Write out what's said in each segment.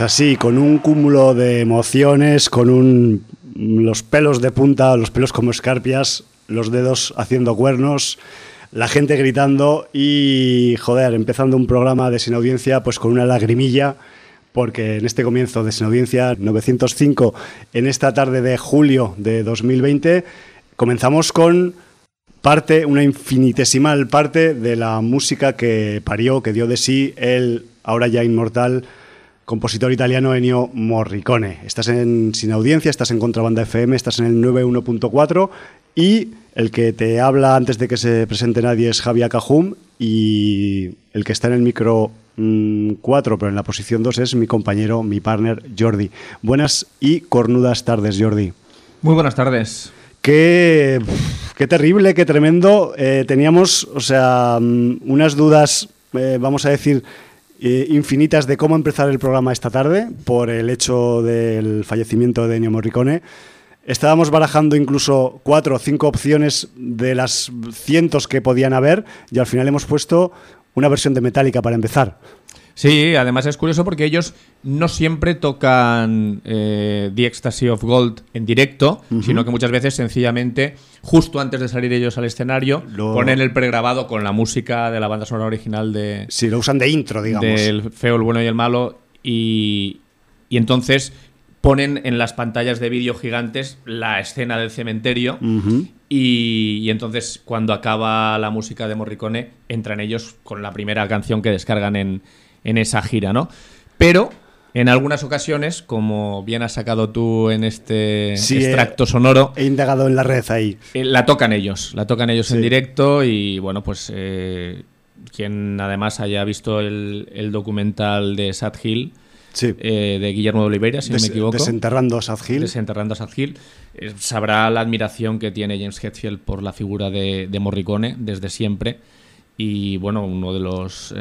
Así, con un cúmulo de emociones, con un, los pelos de punta, los pelos como escarpias, los dedos haciendo cuernos, la gente gritando y, joder, empezando un programa de sin audiencia pues con una lagrimilla, porque en este comienzo de sin audiencia 905, en esta tarde de julio de 2020, comenzamos con parte, una infinitesimal parte de la música que parió, que dio de sí el ahora ya inmortal compositor italiano Ennio Morricone. Estás en Sin Audiencia, estás en Contrabanda FM, estás en el 91.4 y el que te habla antes de que se presente nadie es Javier Cajum y el que está en el micro 4, mm, pero en la posición 2 es mi compañero, mi partner Jordi. Buenas y cornudas tardes, Jordi. Muy buenas tardes. Qué, qué terrible, qué tremendo. Eh, teníamos, o sea, mm, unas dudas, eh, vamos a decir, eh, infinitas de cómo empezar el programa esta tarde por el hecho del fallecimiento de Ennio Morricone. Estábamos barajando incluso cuatro o cinco opciones de las cientos que podían haber y al final hemos puesto una versión de Metallica para empezar. Sí, además es curioso porque ellos no siempre tocan eh, The Ecstasy of Gold en directo, sino que muchas veces sencillamente, justo antes de salir ellos al escenario, ponen el pregrabado con la música de la banda sonora original de... Sí, lo usan de intro, digamos. Del feo, el bueno y el malo, y, y entonces ponen en las pantallas de vídeo gigantes la escena del cementerio y, y, entonces cuando acaba la música de Morricone entran ellos con la primera canción que descargan en, en esa gira, ¿no? Pero en algunas ocasiones, como bien has sacado tú en este extracto sonoro. He indagado en la red ahí. Eh, la tocan ellos, la tocan ellos en directo y bueno, pues eh, quien además haya visto el, documental de Sad Hill. Eh, de Guillermo de Oliveira, si no me equivoco. Desenterrando a Sad Hill. Desenterrando a Sad Hill. sabrá la admiración que tiene James Hetfield por la figura de, de Morricone desde siempre. Y bueno, uno de los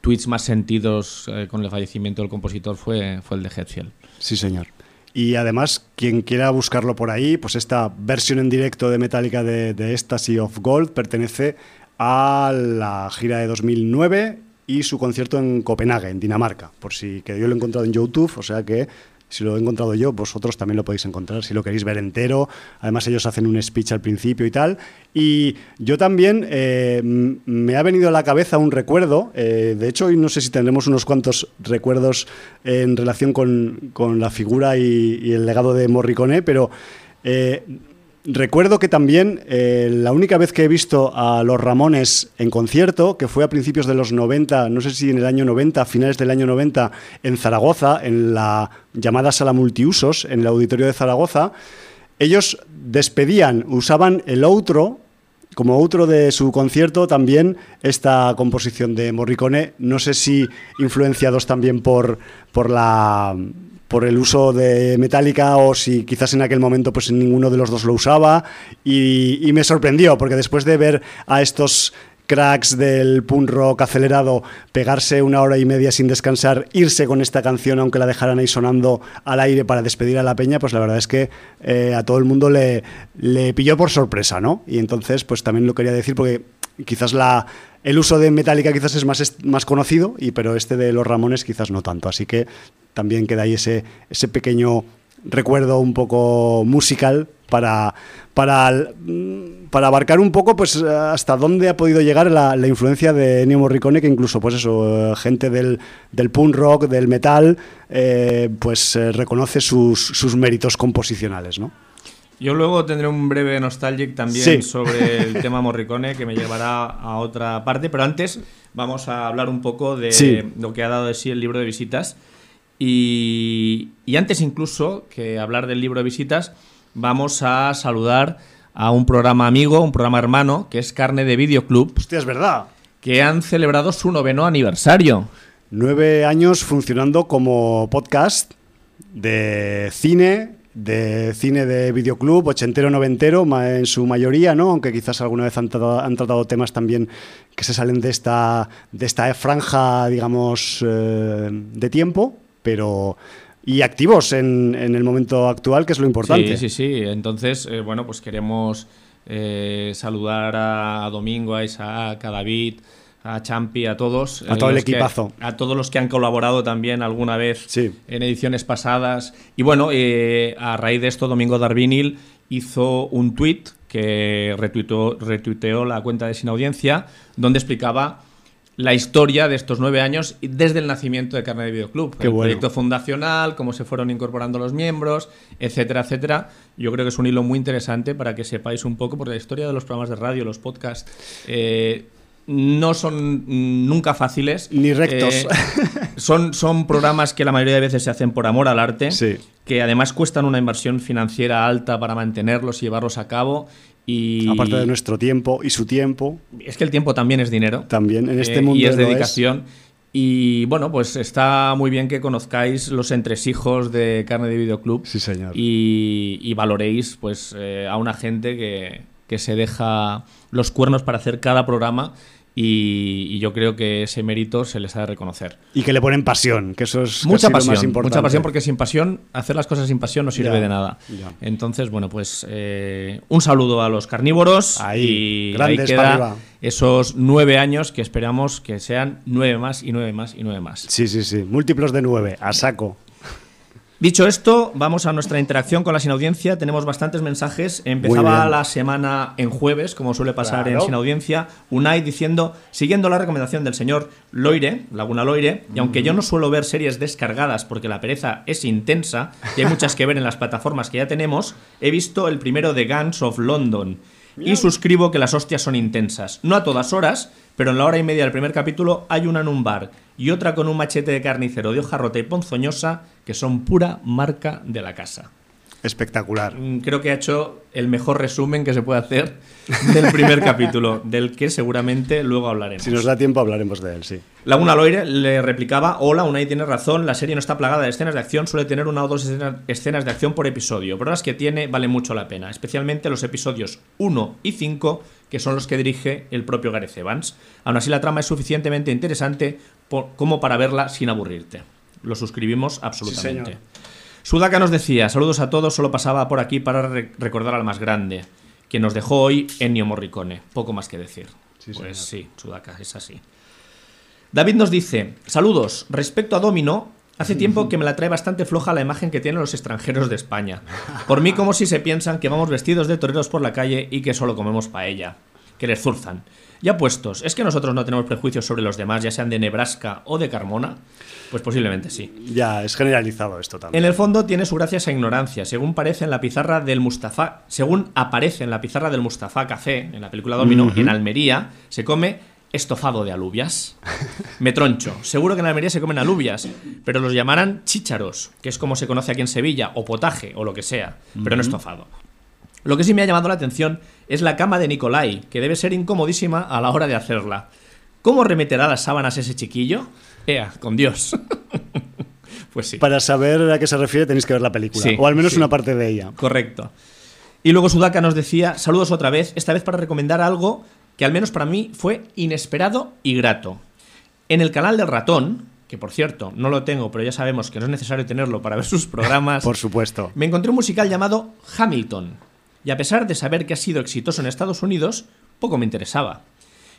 tweets más sentidos eh, con el fallecimiento del compositor fue, fue el de Hetfield. Sí, señor. Y además, quien quiera buscarlo por ahí, pues esta versión en directo de Metallica de, de of Gold pertenece a la gira de 2009 y su concierto en Copenhague, en Dinamarca, por si que yo lo he encontrado en YouTube, o sea que si lo he encontrado yo, vosotros también lo podéis encontrar, si lo queréis ver entero. Además, ellos hacen un speech al principio y tal. Y yo también eh, me ha venido a la cabeza un recuerdo. Eh, de hecho, hoy no sé si tendremos unos cuantos recuerdos en relación con, la figura y, el legado de Morricone, pero eh, Recuerdo que también eh, la única vez que he visto a los Ramones en concierto, que fue a principios de los 90, no sé si en el año 90, a finales del año 90, en Zaragoza, en la llamada sala multiusos, en el auditorio de Zaragoza, ellos despedían, usaban el outro, como outro de su concierto, también esta composición de Morricone, no sé si influenciados también por, por la por el uso de Metallica o si quizás en aquel momento pues ninguno de los dos lo usaba y, me sorprendió porque después de ver a estos cracks del punk rock acelerado pegarse una hora y media sin descansar, irse con esta canción aunque la dejaran ahí sonando al aire para despedir a la peña, pues la verdad es que eh, a todo el mundo le, le pilló por sorpresa, ¿no? Y entonces pues también lo quería decir porque quizás la, el uso de Metallica quizás es más, más conocido, y, pero este de los Ramones quizás no tanto. Así que también queda ahí ese, ese pequeño recuerdo un poco musical para, para, para abarcar un poco pues hasta dónde ha podido llegar la, influencia de Ennio Morricone, que incluso pues eso, gente del, del punk rock, del metal, eh, pues eh, reconoce sus, sus méritos composicionales, ¿no? Yo luego tendré un breve nostalgic también sobre el tema Morricone que me llevará a otra parte, pero antes vamos a hablar un poco de lo que ha dado de sí el libro de visitas. Y, antes incluso que hablar del libro de visitas, vamos a saludar a un programa amigo, un programa hermano, que es Carne de Videoclub. Hostia, es verdad. Que han celebrado su noveno aniversario. Nueve años funcionando como podcast de cine, de cine de videoclub, ochentero, noventero, en su mayoría, ¿no? Aunque quizás alguna vez han tratado, han tratado temas también que se salen de esta, de esta franja, digamos, eh, de tiempo, pero y activos en, en, el momento actual, que es lo importante. Sí, sí, sí. Entonces, eh, bueno, pues queremos eh, saludar a Domingo, a Isaac, a David, a Champi, a todos. A todo el que- equipazo. a todos los que han colaborado también alguna vez Sí. en ediciones pasadas. Y bueno, eh, a raíz de esto, Domingo Darvinil hizo un tweet que retuiteó, retuiteó la cuenta de Sin Audiencia, donde explicaba la historia de estos nueve años desde el nacimiento de Carne de Videoclub. Qué el bueno. proyecto fundacional, cómo se fueron incorporando los miembros, etcétera, etcétera. Yo creo que es un hilo muy interesante para que sepáis un poco, porque la historia de los programas de radio, los podcasts, eh, no son nunca fáciles. Ni rectos. Eh, son, son programas que la mayoría de veces se hacen por amor al arte, Sí. que además cuestan una inversión financiera alta para mantenerlos y llevarlos a cabo. Y Aparte de nuestro tiempo y su tiempo, es que el tiempo también es dinero. también en este Eh, mundo y es dedicación. Y bueno, pues está muy bien que conozcáis los entresijos de Carne de Videoclub Sí, señor. y, y valoréis pues eh, a una gente que, que se deja los cuernos para hacer cada programa y, y yo creo que ese mérito se les ha de reconocer. Y que le ponen pasión, que eso es Mucha casi lo más pasión, importante. mucha pasión porque sin pasión, hacer las cosas sin pasión no sirve Ya, de nada. ya. Entonces, bueno, pues eh, un saludo a los carnívoros Ahí, y ahí grandes queda arriba. esos nueve años que esperamos que sean nueve más y nueve más y nueve más. Sí, sí, sí. Múltiplos de nueve, a saco. Dicho esto, vamos a nuestra interacción con la sin audiencia. Tenemos bastantes mensajes. Empezaba la semana en jueves, como suele pasar en Claro. sin audiencia. Unai diciendo, siguiendo la recomendación del señor Loire, Laguna Loire, y aunque yo no suelo ver series descargadas porque la pereza es intensa y hay muchas que ver en las plataformas que ya tenemos, he visto el primero de Guns of London. Y suscribo que las hostias son intensas. No a todas horas, pero en la hora y media del primer capítulo hay una en un bar y otra con un machete de carnicero de hoja rota y ponzoñosa que son pura marca de la casa. Espectacular. Mm, Creo que ha hecho el mejor resumen que se puede hacer del primer capítulo, del que seguramente luego hablaremos. Si nos da tiempo hablaremos de él, sí. Laguna Loire le replicaba, hola, Unai tiene razón, la serie no está plagada de escenas de acción, suele tener una o dos escenas, escenas de acción por episodio, pero las que tiene valen mucho la pena, especialmente los episodios 1 y 5, que son los que dirige el propio Gareth Evans. Aún así la trama es suficientemente interesante por- como para verla sin aburrirte. Lo suscribimos absolutamente. Sudaka nos decía, saludos a todos, solo pasaba por aquí para re- recordar al más grande, que nos dejó hoy Ennio Morricone. Poco más que decir. Sí, pues sí, Sudaka, es así. David nos dice, saludos, respecto a Domino, hace tiempo que me la trae bastante floja la imagen que tienen los extranjeros de España. Por mí como si se piensan que vamos vestidos de toreros por la calle y que solo comemos paella, que les zurzan. Ya puestos, ¿es que nosotros no tenemos prejuicios sobre los demás, ya sean de Nebraska o de Carmona? Pues posiblemente sí. Ya, es generalizado esto también. En el fondo tiene su gracia esa ignorancia, según parece en la pizarra del Mustafa, según aparece en la pizarra del Mustafa Café, en la película Domino, en Almería, se come estofado de alubias. Me troncho. Seguro que en Almería se comen alubias, pero los llamarán chícharos, que es como se conoce aquí en Sevilla, o potaje, o lo que sea, pero no estofado. Lo que sí me ha llamado la atención es la cama de Nicolai, que debe ser incomodísima a la hora de hacerla. ¿Cómo remeterá las sábanas ese chiquillo? Ea, con Dios. pues sí. Para saber a qué se refiere tenéis que ver la película. Sí, o al menos sí. una parte de ella. Correcto. Y luego Sudaka nos decía, saludos otra vez, esta vez para recomendar algo que al menos para mí fue inesperado y grato. En el canal del ratón, que por cierto no lo tengo, pero ya sabemos que no es necesario tenerlo para ver sus programas, Por supuesto. me encontré un musical llamado Hamilton. Y a pesar de saber que ha sido exitoso en Estados Unidos, poco me interesaba.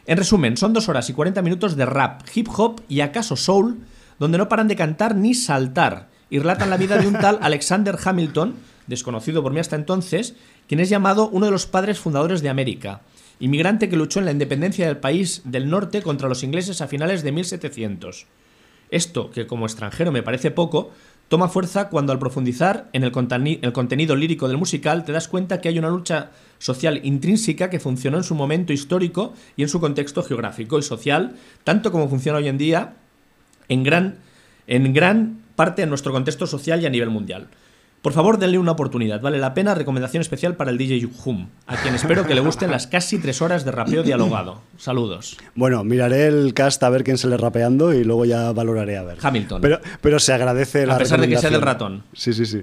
En resumen, son dos horas y 40 minutos de rap, hip hop y acaso soul, donde no paran de cantar ni saltar, y relatan la vida de un tal Alexander Hamilton, desconocido por mí hasta entonces, quien es llamado uno de los padres fundadores de América, inmigrante que luchó en la independencia del país del norte contra los ingleses a finales de 1700. Esto, que como extranjero me parece poco, toma fuerza cuando al profundizar en el, conteni- el contenido lírico del musical te das cuenta que hay una lucha social intrínseca que funcionó en su momento histórico y en su contexto geográfico y social, tanto como funciona hoy en día en gran, en gran parte en nuestro contexto social y a nivel mundial. Por favor, denle una oportunidad. Vale la pena. Recomendación especial para el DJ Hum, a quien espero que le gusten las casi tres horas de rapeo dialogado. Saludos. Bueno, miraré el cast a ver quién sale rapeando y luego ya valoraré a ver. Hamilton. Pero, pero se agradece la A pesar de que sea del ratón. Sí, sí, sí.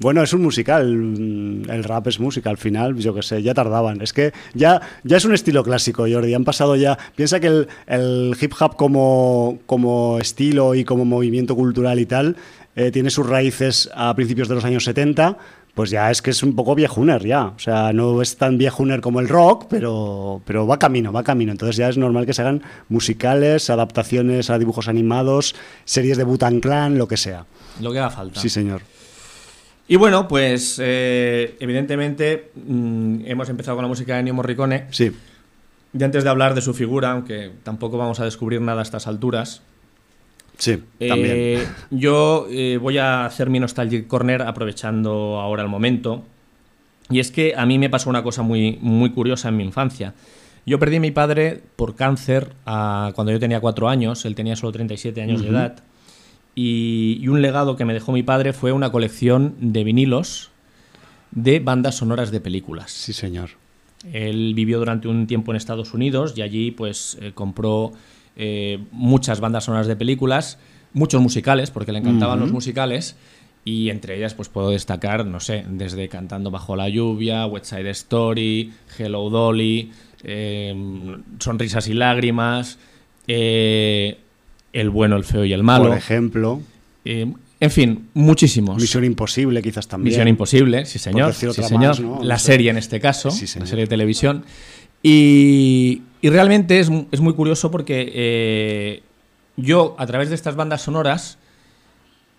Bueno, es un musical. mm, El rap es música. Al final, yo qué sé, ya tardaban. Es que ya, ya es un estilo clásico, Jordi. Han pasado ya. Piensa que el, el hip hop como, como estilo y como movimiento cultural y tal. Eh, tiene sus raíces a principios de los años 70, pues ya es que es un poco viejuner ya. O sea, no es tan viejuner como el rock, pero, pero va camino, va camino. Entonces ya es normal que se hagan musicales, adaptaciones a dibujos animados, series de Butan Clan, lo que sea. Lo que haga falta. Sí, señor. Y bueno, pues eh, evidentemente mm, hemos empezado con la música de Ennio Morricone. Sí. Y antes de hablar de su figura, aunque tampoco vamos a descubrir nada a estas alturas, Sí, eh, también. yo eh, voy a hacer mi Nostalgic Corner aprovechando ahora el momento. Y es que a mí me pasó una cosa muy, muy curiosa en mi infancia. Yo perdí a mi padre por cáncer cuando yo tenía cuatro años, él tenía solo 37 años de edad. Y, y un legado que me dejó mi padre fue una colección de vinilos de bandas sonoras de películas. Sí, señor. Él vivió durante un tiempo en Estados Unidos y allí pues eh, compró eh, muchas bandas sonoras de películas, muchos musicales, porque le encantaban los musicales. Y entre ellas, pues puedo destacar, no sé, desde Cantando bajo la lluvia, West Side Story, Hello Dolly, eh, Sonrisas y lágrimas, eh, El bueno, el feo y el malo. Por ejemplo, Eh, en fin, muchísimos. Misión Imposible quizás también. Misión Imposible, sí señor. sí, señor. más, ¿no? La serie en este caso, Sí, la serie de televisión. Y, y realmente es, es muy curioso porque eh, yo, a través de estas bandas sonoras,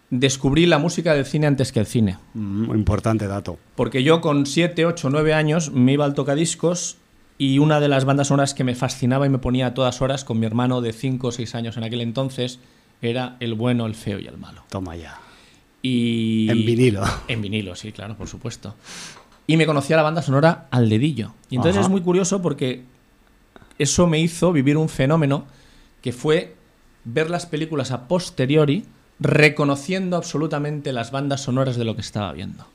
descubrí la música del cine antes que el cine. Mm, importante dato. Porque yo con 7, 8, 9 años me iba al tocadiscos y una de las bandas sonoras que me fascinaba y me ponía a todas horas con mi hermano de 5 o 6 años en aquel entonces era El bueno, el feo y el malo. Toma ya. Y... En vinilo. En vinilo, sí, claro, por supuesto. Y me conocía la banda sonora al dedillo. Y entonces Ajá. es muy curioso porque eso me hizo vivir un fenómeno que fue ver las películas a posteriori reconociendo absolutamente las bandas sonoras de lo que estaba viendo.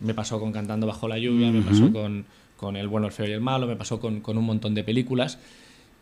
Me pasó con Cantando bajo la lluvia, me pasó con, con El bueno, el feo y el malo, me pasó con, con un montón de películas.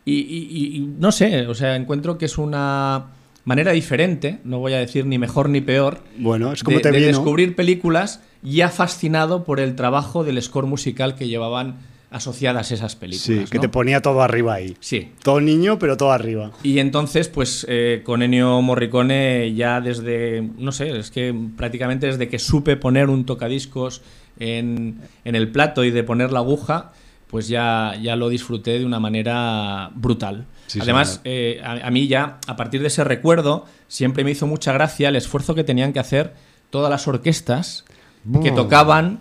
Y, y- y- y no sé, o sea, encuentro que es una manera diferente, no voy a decir ni mejor ni peor, Bueno, es como de, te de descubrir películas ya fascinado por el trabajo del score musical que llevaban asociadas esas películas. Sí, que ¿no? te ponía todo arriba ahí. Sí. Todo niño, pero todo arriba. Y entonces, pues eh, con Ennio Morricone ya desde, no sé, es que prácticamente desde que supe poner un tocadiscos en, en el plato y de poner la aguja, pues ya, ya lo disfruté de una manera brutal. Sí, Además, eh, a, a mí ya, a partir de ese recuerdo, siempre me hizo mucha gracia el esfuerzo que tenían que hacer todas las orquestas que tocaban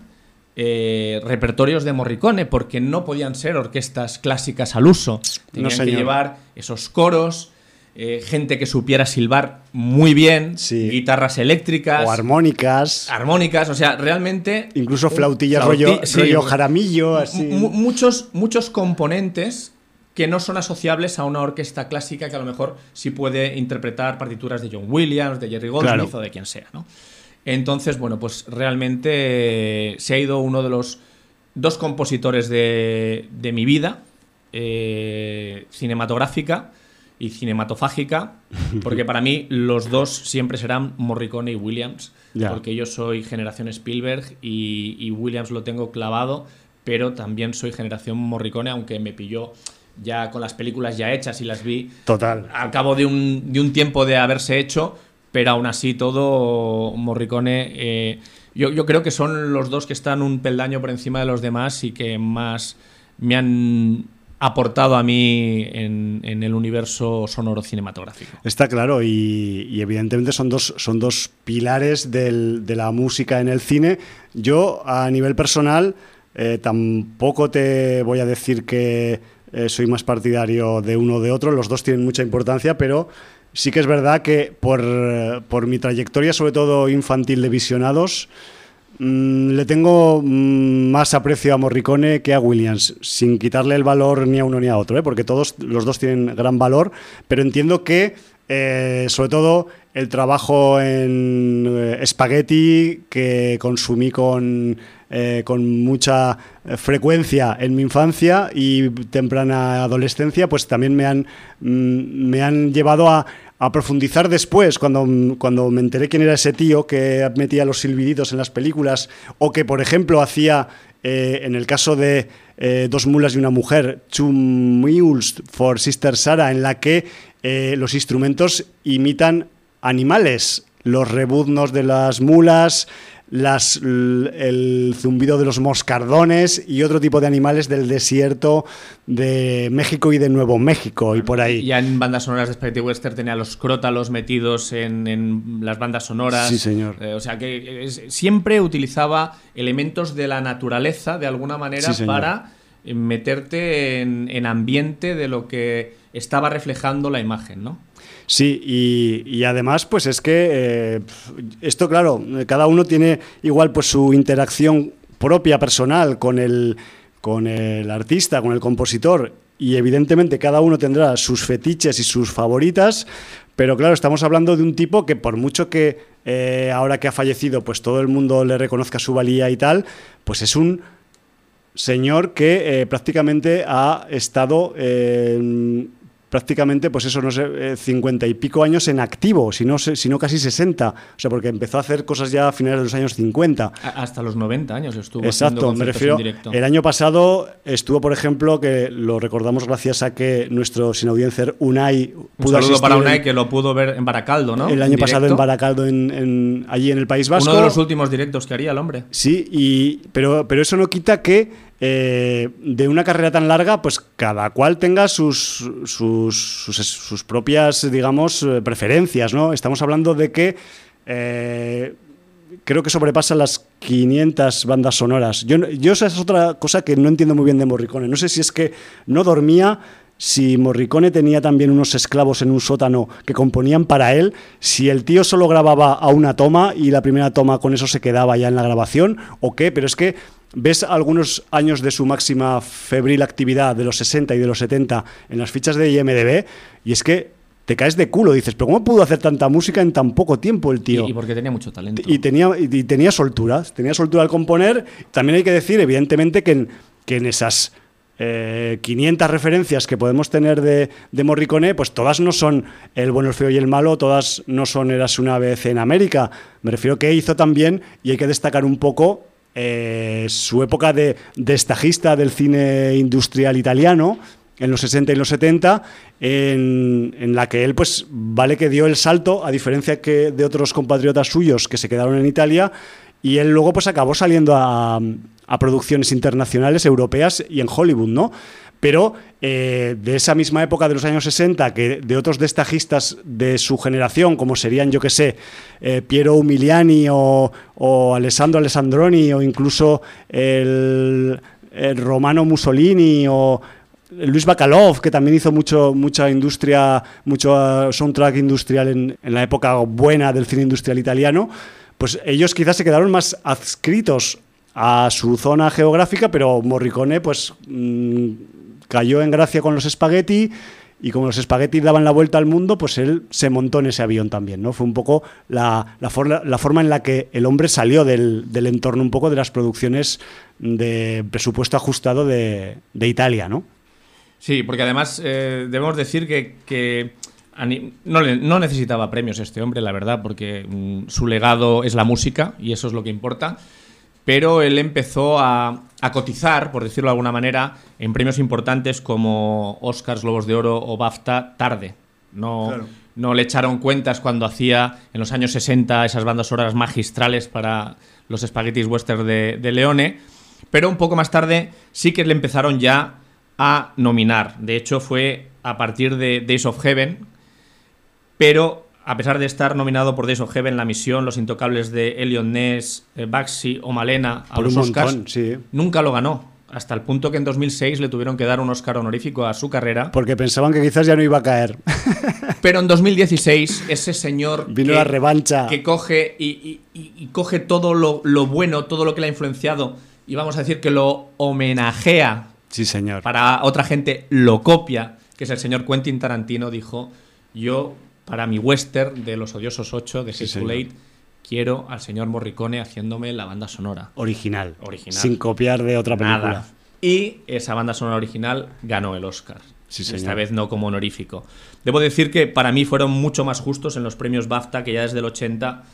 eh, repertorios de Morricone, porque no podían ser orquestas clásicas al uso. Tenían que llevar esos coros, eh, gente que supiera silbar muy bien, Sí. guitarras eléctricas, O armónicas. armónicas, o sea, realmente... Incluso flautillas flauti- rollo, sí, rollo jaramillo, así. mu- muchos, muchos componentes que no son asociables a una orquesta clásica que a lo mejor sí puede interpretar partituras de John Williams, de Jerry Goldsmith Claro. o de quien sea, ¿no? Entonces, bueno, pues realmente eh, se ha ido uno de los dos compositores de, de mi vida, eh, cinematográfica y cinematofágica, porque para mí los dos siempre serán Morricone y Williams, porque yo soy generación Spielberg y, y Williams lo tengo clavado, pero también soy generación Morricone, aunque me pilló ya con las películas ya hechas y las vi Total. al cabo de un, de un tiempo de haberse hecho, pero aún así todo Morricone, eh, yo, creo que son los dos que están un peldaño por encima de los demás y que más me han aportado a mí en, el universo sonoro cinematográfico. Está claro, y, evidentemente son dos, son dos pilares de la música en el cine. Yo, a nivel personal, eh, tampoco te voy a decir que eh, soy más partidario de uno o de otro, los dos tienen mucha importancia, pero sí que es verdad que por, por mi trayectoria, sobre todo infantil de visionados, Mm, le tengo mm, más aprecio a Morricone que a Williams, sin quitarle el valor ni a uno ni a otro, ¿eh? porque todos los dos tienen gran valor, pero entiendo que eh, sobre todo el trabajo en eh, Spaghetti que consumí con, eh, con mucha eh, frecuencia en mi infancia y temprana adolescencia, pues también me han, mm, me han llevado a, profundizar después, cuando, cuando me enteré quién era ese tío que metía los silbiditos en las películas, o que, por ejemplo, hacía, eh, en el caso de Dos mulas y una mujer, Two Mules for Sister Sarah, en la que los instrumentos imitan animales. los rebuznos de las mulas, las, el zumbido de los moscardones y otro tipo de animales del desierto de México y de Nuevo México y por ahí. Ya en bandas sonoras de Spaghetti Western tenía los crótalos metidos en, las bandas sonoras. Sí, señor. Eh, o sea que siempre utilizaba elementos de la naturaleza de alguna manera para meterte en, en ambiente de lo que estaba reflejando la imagen, ¿no? Sí, y, además, pues es que eh, esto, claro, cada uno tiene igual pues su interacción propia, personal, con el, con el artista, con el compositor, y evidentemente cada uno tendrá sus fetiches y sus favoritas, pero claro, estamos hablando de un tipo que por mucho que eh, ahora que ha fallecido, pues todo el mundo le reconozca su valía y tal, pues es un señor que eh, prácticamente ha estado prácticamente, pues eso, no sé, eh, cincuenta y pico años en activo, si no, si no casi 60. O sea, porque empezó a hacer cosas ya a finales de los años 50. Hasta los 90 años estuvo. Exacto, me refiero. El año pasado estuvo, por ejemplo, que lo recordamos gracias a que nuestro sin audiencia Unai pudo Un saludo para Unai que lo pudo ver en Baracaldo, ¿no? El año pasado en Baracaldo, en, allí en el País Vasco. Uno de los últimos directos que haría el hombre. Sí, y, pero, pero eso no quita que eh, de una carrera tan larga, pues cada cual tenga sus, sus, propias, digamos, eh, preferencias, ¿no? Estamos hablando de que eh, creo que sobrepasan las 500 bandas sonoras. Yo, yo esa es otra cosa que no entiendo muy bien de Morricone. No sé si es que no dormía, si Morricone tenía también unos esclavos en un sótano que componían para él, si el tío solo grababa a una toma y la primera toma con eso se quedaba ya en la grabación, o qué, pero es que ves algunos años de su máxima febril actividad de los 60 y de los 70 en las fichas de IMDB y es que te caes de culo, dices, pero ¿cómo pudo hacer tanta música en tan poco tiempo el tío? Y, porque tenía mucho talento. Y tenía, y tenía soltura, tenía soltura al componer. También hay que decir, evidentemente, que en, que en esas 500 eh, referencias que podemos tener de, de, Morricone, pues todas no son El bueno, el feo y el malo, todas no son Eras una vez en América. Me refiero que hizo también, y hay que destacar un poco eh, su época de, destajista del cine industrial italiano, en los 60 y los 70, en, la que él, pues, vale que dio el salto, a diferencia que de otros compatriotas suyos que se quedaron en Italia, y él luego, pues, acabó saliendo a, a producciones internacionales, europeas y en Hollywood, ¿no? pero eh, de esa misma época de los años 60, que de otros destajistas de su generación, como serían, yo que sé, eh, Piero Umiliani o, Alessandro Alessandroni o incluso el, Romano Mussolini o Luis Bacalov, que también hizo mucho, mucha industria, mucho soundtrack industrial en la época buena del cine industrial italiano, pues ellos quizás se quedaron más adscritos a su zona geográfica, pero Morricone pues mm, cayó en gracia con los espagueti y como los espaguetis daban la vuelta al mundo, pues él se montó en ese avión también, ¿no? Fue un poco la, la, forma en la que el hombre salió del, entorno un poco de las producciones de presupuesto ajustado de, Italia, ¿no? Sí, porque además eh, debemos decir que, no, no, necesitaba premios este hombre, la verdad, porque mm, su legado es la música y eso es lo que importa pero él empezó a, cotizar, por decirlo de alguna manera, en premios importantes como Oscars, Globos de Oro o BAFTA tarde. No, no le echaron cuentas cuando hacía en los años 60 esas bandas sonoras magistrales para los espaguetis western de, de Leone, pero un poco más tarde sí que le empezaron ya a nominar. De hecho, fue a partir de Days of Heaven, pero a pesar de estar nominado por Days of Heaven, La Misión, Los Intocables de Elliot Ness, eh, Baxi o Malena a los Oscars, nunca lo ganó. Hasta el punto que en 2006 le tuvieron que dar un Oscar honorífico a su carrera. Porque pensaban que quizás ya no iba a caer. Pero en 2016, ese señor. Vino la revancha. Que coge y, coge todo lo, lo, bueno, todo lo que le ha influenciado, y vamos a decir que lo homenajea. Sí, señor. Para otra gente lo copia, que es el señor Quentin Tarantino, dijo: Yo para mi western de Los Odiosos 8 de Six quiero al señor Morricone haciéndome la banda sonora. Original. Original. Sin copiar de otra película. Y esa banda sonora original ganó el Oscar. Esta vez no como honorífico. Debo decir que para mí fueron mucho más justos en los premios BAFTA, que ya desde el 80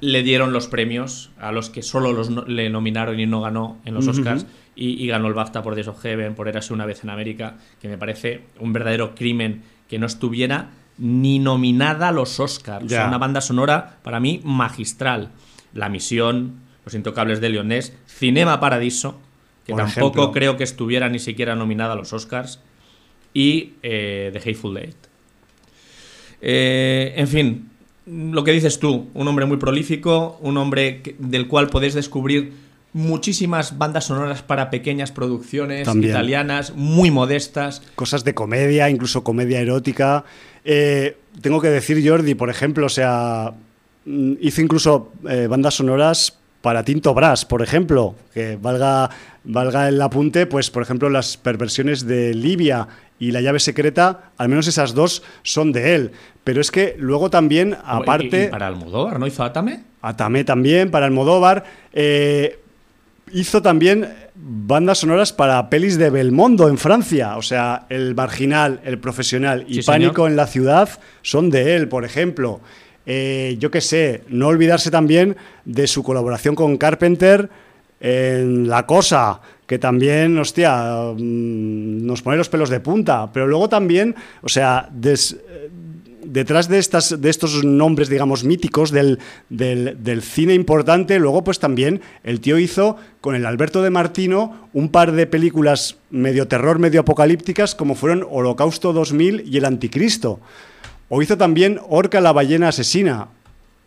le dieron los premios a los que solo los le nominaron y no ganó en los Oscars. Y, ganó el BAFTA por Days of Heaven, por Érase una vez en América, que me parece un verdadero crimen que no estuviera ni nominada a los Oscars. O sea, una banda sonora para mí magistral. La Misión, Los Intocables de Leonés, Cinema Paradiso, que Por tampoco ejemplo. creo que estuviera ni siquiera nominada a los Oscars, y eh, The Hateful Eight. Eh, en fin, lo que dices tú, un hombre muy prolífico, un hombre que- del cual podéis descubrir muchísimas bandas sonoras para pequeñas producciones También. italianas, muy modestas. cosas de comedia, incluso comedia erótica. Eh, tengo que decir, Jordi, por ejemplo, o sea, mm, hizo incluso eh, bandas sonoras para Tinto Brass, por ejemplo, que valga, valga el apunte, pues por ejemplo las perversiones de Libia y La llave secreta, al menos esas dos son de él. Pero es que luego también, aparte... Y- y para Almodóvar, ¿no hizo Atame? Atame también, para Almodóvar. Eh, hizo también bandas sonoras para pelis de Belmondo en Francia. O sea, El Marginal, El Profesional y Sí, Pánico señor. en la Ciudad son de él, por ejemplo. Eh, yo qué sé, no olvidarse también de su colaboración con Carpenter en La Cosa, que también, hostia, mm, nos pone los pelos de punta. Pero luego también, o sea, des- detrás de, estas, de estos nombres, digamos, míticos del, del- del cine importante, luego pues también el tío hizo con el Alberto de Martino un par de películas medio terror, medio apocalípticas, como fueron Holocausto 2000 y El Anticristo. O hizo también Orca la ballena asesina,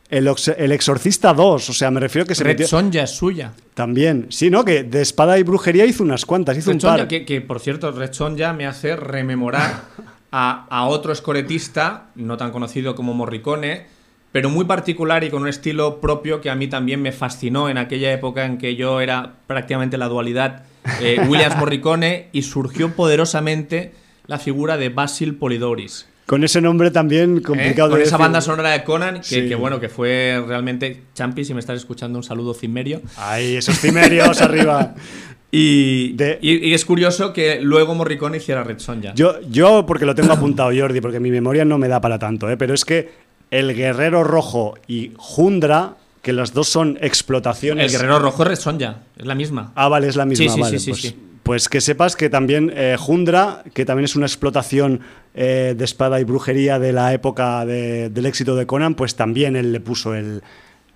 El, el Exorcista 2, o sea, me refiero que se Red metió... Sonja es suya. También, sí, ¿no? Que de espada y brujería hizo unas cuantas, hizo Red un par. Sonja, que, que, por cierto, Red Sonja me hace rememorar a, a otro escoretista, no tan conocido como Morricone, pero muy particular y con un estilo propio que a mí también me fascinó en aquella época en que yo era prácticamente la dualidad eh, Williams Morricone y surgió poderosamente la figura de Basil Polidoris. Con ese nombre también ¿eh? complicado Con de esa decir. banda sonora de Conan, que, Sí. que bueno, que fue realmente Champi, si me estás escuchando, un saludo Cimmerio. Ahí, esos cimerios arriba. Y, De- y- y es curioso que luego Morricone hiciera Red Sonja. Yo, yo porque lo tengo apuntado, Jordi, porque mi memoria no me da para tanto, ¿eh? pero es que el Guerrero Rojo y Jundra, que las dos son explotaciones. El Guerrero Rojo es Red Sonja, es la misma. Ah, vale, es la misma. Sí, sí, vale, sí, pues, pues que sepas que también eh, Jundra, que también es una explotación eh, de espada y brujería de la época de- del éxito de Conan, pues también él le puso el,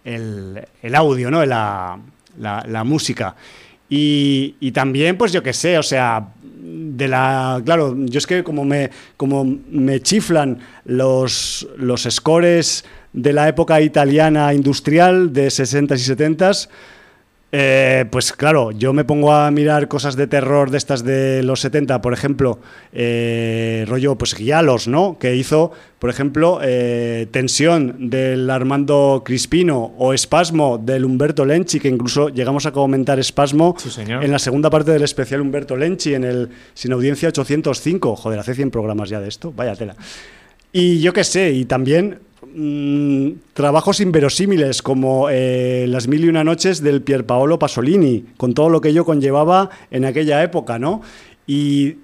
el, el audio, ¿no? La, la, la música. Y, también, pues yo qué sé, o sea, de la. Claro, yo es que como me, como me chiflan los, los scores de la época italiana industrial de 60s y 70s. Eh, pues claro, yo me pongo a mirar cosas de terror de estas de los 70, por ejemplo, eh, rollo, pues Gialos, ¿no? Que hizo, por ejemplo, eh, Tensión del Armando Crispino o Espasmo del Humberto Lenchi, que incluso llegamos a comentar Espasmo Sí, en la segunda parte del especial Humberto Lenchi, en el Sin Audiencia 805. Joder, hace 100 programas ya de esto, vaya tela. Y yo qué sé, y también mm, trabajos inverosímiles como eh, Las Mil y Una Noches del Pierpaolo Pasolini, con todo lo que ello conllevaba en aquella época, ¿no? Y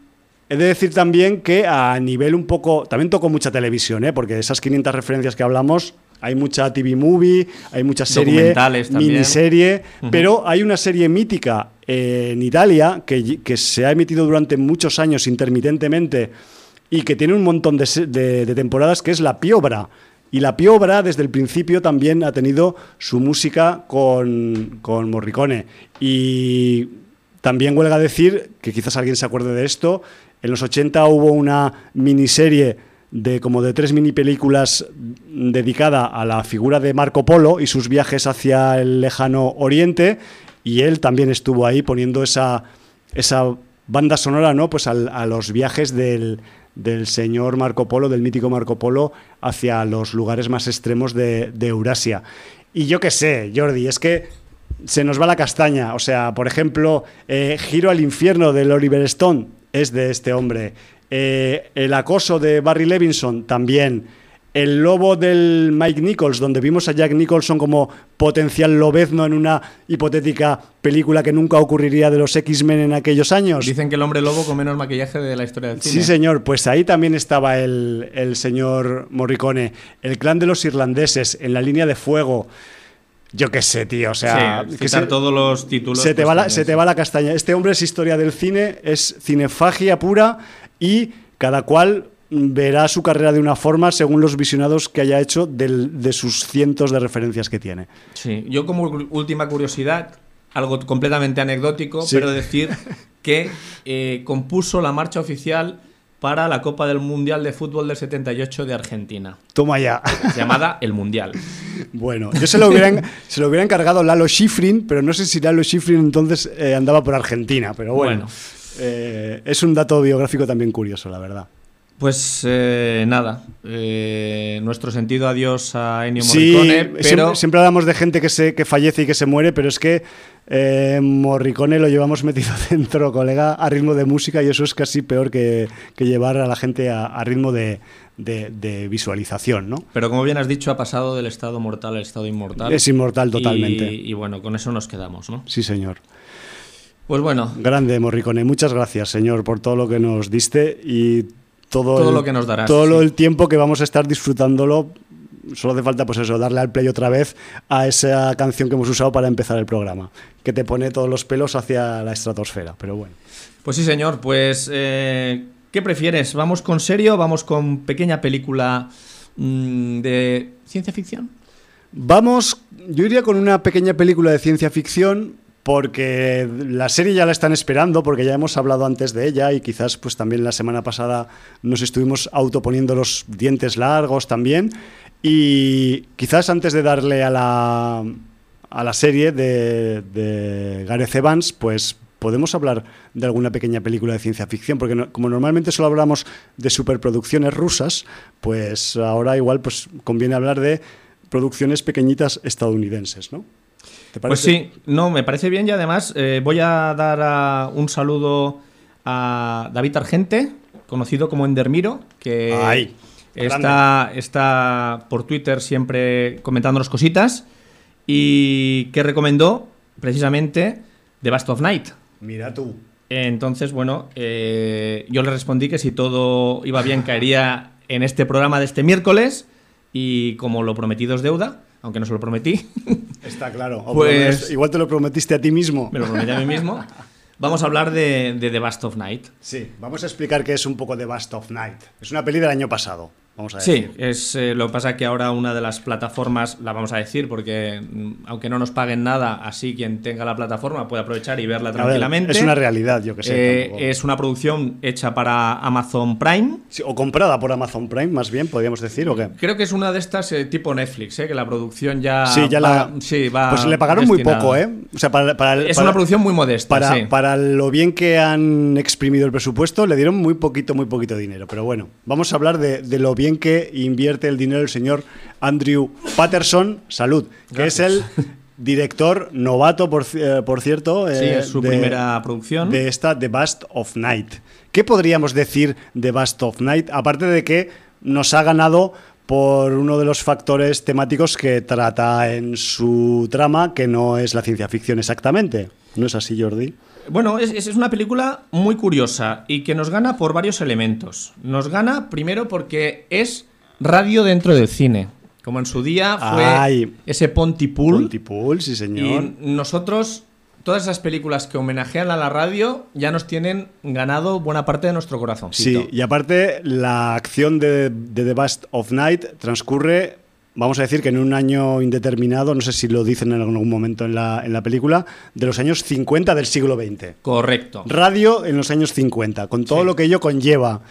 he de decir también que a nivel un poco. También tocó mucha televisión, ¿eh? Porque de esas 500 referencias que hablamos. Hay mucha TV movie, hay mucha serie, miniserie, pero hay una serie mítica eh, en Italia que, que se ha emitido durante muchos años intermitentemente y que tiene un montón de- de temporadas, que es La Piobra. Y La Piobra, desde el principio, también ha tenido su música con, con Morricone. Y también huelga decir, que quizás alguien se acuerde de esto, en los 80 hubo una miniserie de como de tres mini películas dedicada a la figura de Marco Polo y sus viajes hacia el lejano oriente y él también estuvo ahí poniendo esa, esa banda sonora ¿no? pues a los viajes del, del señor Marco Polo, del mítico Marco Polo, hacia los lugares más extremos de, Eurasia. Y yo qué sé, Jordi, es que se nos va la castaña. O sea, por ejemplo, eh, Giro al infierno del Oliver Stone es de este hombre. Eh, el acoso de Barry Levinson también. El lobo del Mike Nichols, donde vimos a Jack Nicholson como potencial lobezno en una hipotética película que nunca ocurriría de los X-Men en aquellos años. Dicen que el hombre lobo con menos maquillaje de la historia del cine. Sí, señor, pues ahí también estaba el, el señor Morricone. El clan de los irlandeses en la línea de fuego. Yo qué sé, tío, o sea, Sí, que se- todos los títulos. se te, pues, va la, se te sí. va la castaña. Este hombre es historia del cine, es cinefagia pura y cada cual verá su carrera de una forma según los visionados que haya hecho del- de sus cientos de referencias que tiene. Sí, yo como última curiosidad, algo completamente anecdótico, Sí. pero decir que eh, compuso la marcha oficial para la Copa del Mundial de Fútbol del 78 de Argentina, Toma ya. llamada El Mundial. Bueno, yo se lo hubiera, se lo hubiera encargado Lalo Schifrin, pero no sé si Lalo Schifrin entonces eh, andaba por Argentina, pero bueno. Bueno. Eh, es un dato biográfico también curioso, la verdad. Pues eh, nada, eh, nuestro sentido adiós a Ennio Sí, Morricone, pero siempre, siempre hablamos de gente que, se, que fallece y que se muere, pero es que eh, Morricone lo llevamos metido dentro, colega, a ritmo de música y eso es casi peor que, que llevar a la gente a, a ritmo de, de- de visualización, ¿no? pero como bien has dicho, ha pasado del estado mortal al estado inmortal. Es inmortal totalmente. Y, y bueno, con eso nos quedamos, ¿no? Sí, señor. Pues bueno, Grande, Morricone. Muchas gracias, señor, por todo lo que nos diste y todo, Todo el- lo que nos darás, Todo sí. el tiempo que vamos a estar disfrutándolo. Solo hace falta, pues eso, darle al play otra vez a esa canción que hemos usado para empezar el programa, que te pone todos los pelos hacia la estratosfera. Pero bueno. Pues sí, señor. Pues, eh, ¿qué prefieres? ¿Vamos con serio o vamos con pequeña película mm, de ciencia ficción? Vamos, yo iría con una pequeña película de ciencia ficción porque la serie ya la están esperando, porque ya hemos hablado antes de ella y quizás pues también la semana pasada nos estuvimos autoponiendo los dientes largos también y quizás antes de darle a la, a la serie de, Gareth Evans, pues podemos hablar de alguna pequeña película de ciencia ficción, porque como normalmente solo hablamos de superproducciones rusas, pues ahora igual pues conviene hablar de producciones pequeñitas estadounidenses, ¿no? ¿Te Pues sí, no, me parece bien y además eh, voy a dar a- un saludo a David Argente, conocido como Endermiro, que Ay, está, está por Twitter siempre comentándonos cositas y que recomendó precisamente The Bast of Night. Mira tú. Entonces, bueno, eh, yo le respondí que si todo iba bien caería en este programa de este miércoles y como lo prometido es deuda, aunque no se lo prometí, Está claro. Pues- igual te lo prometiste a ti mismo. me lo prometí a mí mismo, vamos a hablar de, de The Bast of Night. Sí, vamos a explicar qué es un poco de Bast of Night. Es una peli del año pasado, vamos a Sí, decir. es eh, lo que pasa que ahora una de las plataformas, la vamos a decir porque mm, aunque no nos paguen nada, así quien tenga la plataforma puede aprovechar y verla ver, tranquilamente. es una realidad, yo que sé. Eh, es una producción hecha para Amazon Prime. Sí, o comprada por Amazon Prime, más bien, podríamos decir, ¿o qué? Creo que es una de estas eh, tipo Netflix, eh, que la producción ya. Sí, ya va- la. sí, va pues le pagaron muy poco, ¿eh? O sea, para, para el- Es para- una producción muy modesta. Para, sí. para lo bien que han exprimido el presupuesto, le dieron muy poquito, muy poquito dinero. Pero bueno, vamos a hablar de, de lo bien que invierte el dinero el señor Andrew Patterson, salud, que es el director novato, por, eh, por cierto. Sí, eh, es su de- primera producción. De esta The Bust of Night. ¿Qué podríamos decir de Bust of Night? Aparte de que nos ha ganado por uno de los factores temáticos que trata en su trama, que no es la ciencia ficción exactamente. ¿No es así, Jordi? Bueno, es, es- una película muy curiosa y que nos gana por varios elementos. Nos gana primero porque es radio dentro del cine. Como en su día fue Ay. ese Pontypool. Pontypool, sí, señor. Y nosotros, todas esas películas que homenajean a la radio, ya nos tienen ganado buena parte de nuestro corazón. Sí, y aparte la acción de, de The Bust of Night transcurre, vamos a decir que en un año indeterminado, no sé si lo dicen en algún momento en la, en la película, de los años 50 del siglo XX. Correcto. Radio en los años 50, con todo Sí. lo que ello conlleva.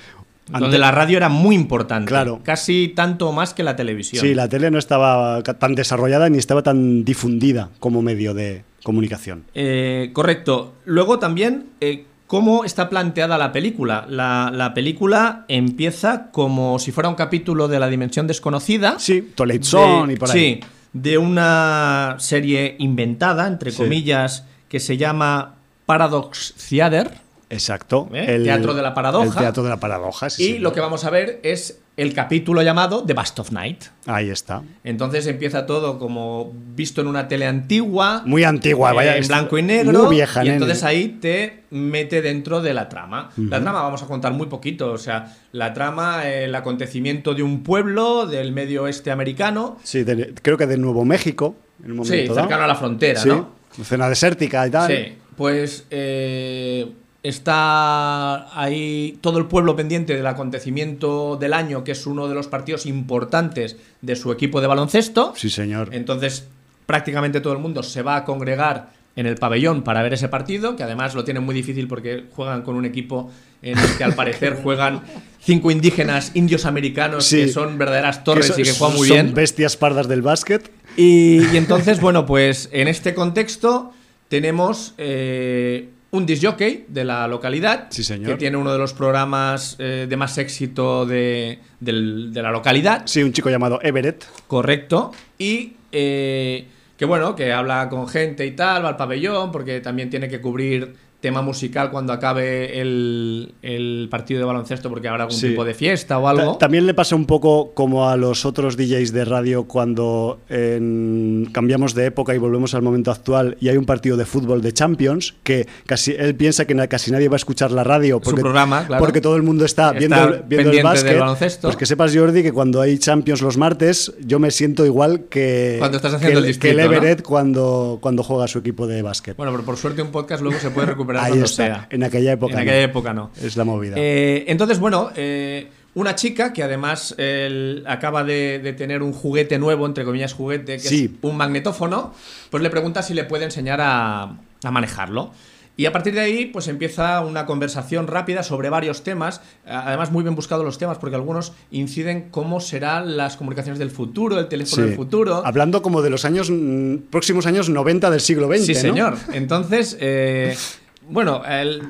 Donde la radio era muy importante. Claro. Casi tanto más que la televisión. Sí, la tele no estaba tan desarrollada ni estaba tan difundida como medio de comunicación. Eh, correcto. Luego también, eh, ¿cómo está planteada la película? La, la película empieza como si fuera un capítulo de la Dimensión Desconocida. Sí, Twilight Zone de- y por ahí. Sí, de una serie inventada, entre Sí. comillas, que se llama Paradox Theater. Exacto. ¿Eh? Teatro de la paradoja. El teatro de la paradoja, sí. y sí. lo que vamos a ver es el capítulo llamado The Bust of Night. Ahí está. Entonces empieza todo como visto en una tele antigua. Muy antigua, eh, vaya. en blanco y negro. Muy vieja, y nene. entonces ahí te mete dentro de la trama. La trama vamos a contar muy poquito. O sea, la trama, el acontecimiento de un pueblo del medio oeste americano. Sí, de- creo que de Nuevo México, en un Sí, dado. cercano a la frontera, Sí, ¿no? zona desértica y tal. Sí, pues eh, está ahí todo el pueblo pendiente del acontecimiento del año, que es uno de los partidos importantes de su equipo de baloncesto. Sí, señor. Entonces, prácticamente todo el mundo se va a congregar en el pabellón para ver ese partido, que además lo tienen muy difícil porque juegan con un equipo en el que al parecer juegan cinco indígenas indios americanos Sí. que son verdaderas torres Que son- y que juegan muy son bien. bestias pardas del básquet. Y, y entonces, bueno, pues en este contexto tenemos eh, un disjockey de la localidad Sí, señor. que tiene uno de los programas eh, de más éxito de, del- de la localidad. Sí, un chico llamado Everett. Correcto. Y eh, que bueno, que habla con gente y tal, va al pabellón, porque también tiene que cubrir tema musical cuando acabe el, el partido de baloncesto, porque habrá algún Sí. tipo de fiesta o algo. Ta- También le pasa un poco como a los otros DJs de radio cuando en- cambiamos de época y volvemos al momento actual y hay un partido de fútbol de Champions que casi él piensa que casi nadie va a escuchar la radio porque, programa, claro. porque todo el mundo está, Está viendo, el- viendo el básquet. del baloncesto. Pues que sepas Jordi que cuando hay Champions los martes yo me siento igual que Cuando estás que haciendo el que distrito, ¿no? Everett cuando, cuando juega su equipo de básquet. Bueno, pero por suerte un podcast luego se puede recuperar Ahí cuando está. sea. En aquella época. En no. aquella época no. Es la movida. Eh, entonces, bueno, eh, una chica que además él acaba de, de tener un juguete nuevo, entre comillas juguete, que Sí. es un magnetófono, pues le pregunta si le puede enseñar a, a manejarlo. Y a partir de ahí, pues empieza una conversación rápida sobre varios temas, además muy bien buscados los temas, porque algunos inciden cómo serán las comunicaciones del futuro, el teléfono Sí. del futuro. Hablando como de los años mm, próximos años 90 del siglo XX. Sí, ¿no? señor. Entonces, eh, bueno, el-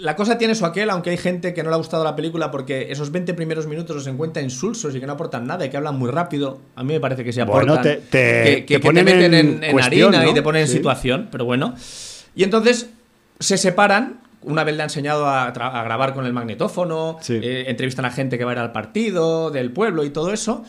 la cosa tiene su aquel, aunque hay gente que no le ha gustado la película porque esos 20 primeros minutos los encuentra insulsos y que no aportan nada y que hablan muy rápido. A mí me parece que Bueno, aportan. te- te- que, que- te que ponen meten en en, en cuestión, harina y te ponen en situación, pero bueno. Y entonces se separan. Una vez le ha enseñado a, grabar con el magnetófono, Sí. eh, entrevistan a gente que va a ir al partido, del pueblo y todo eso.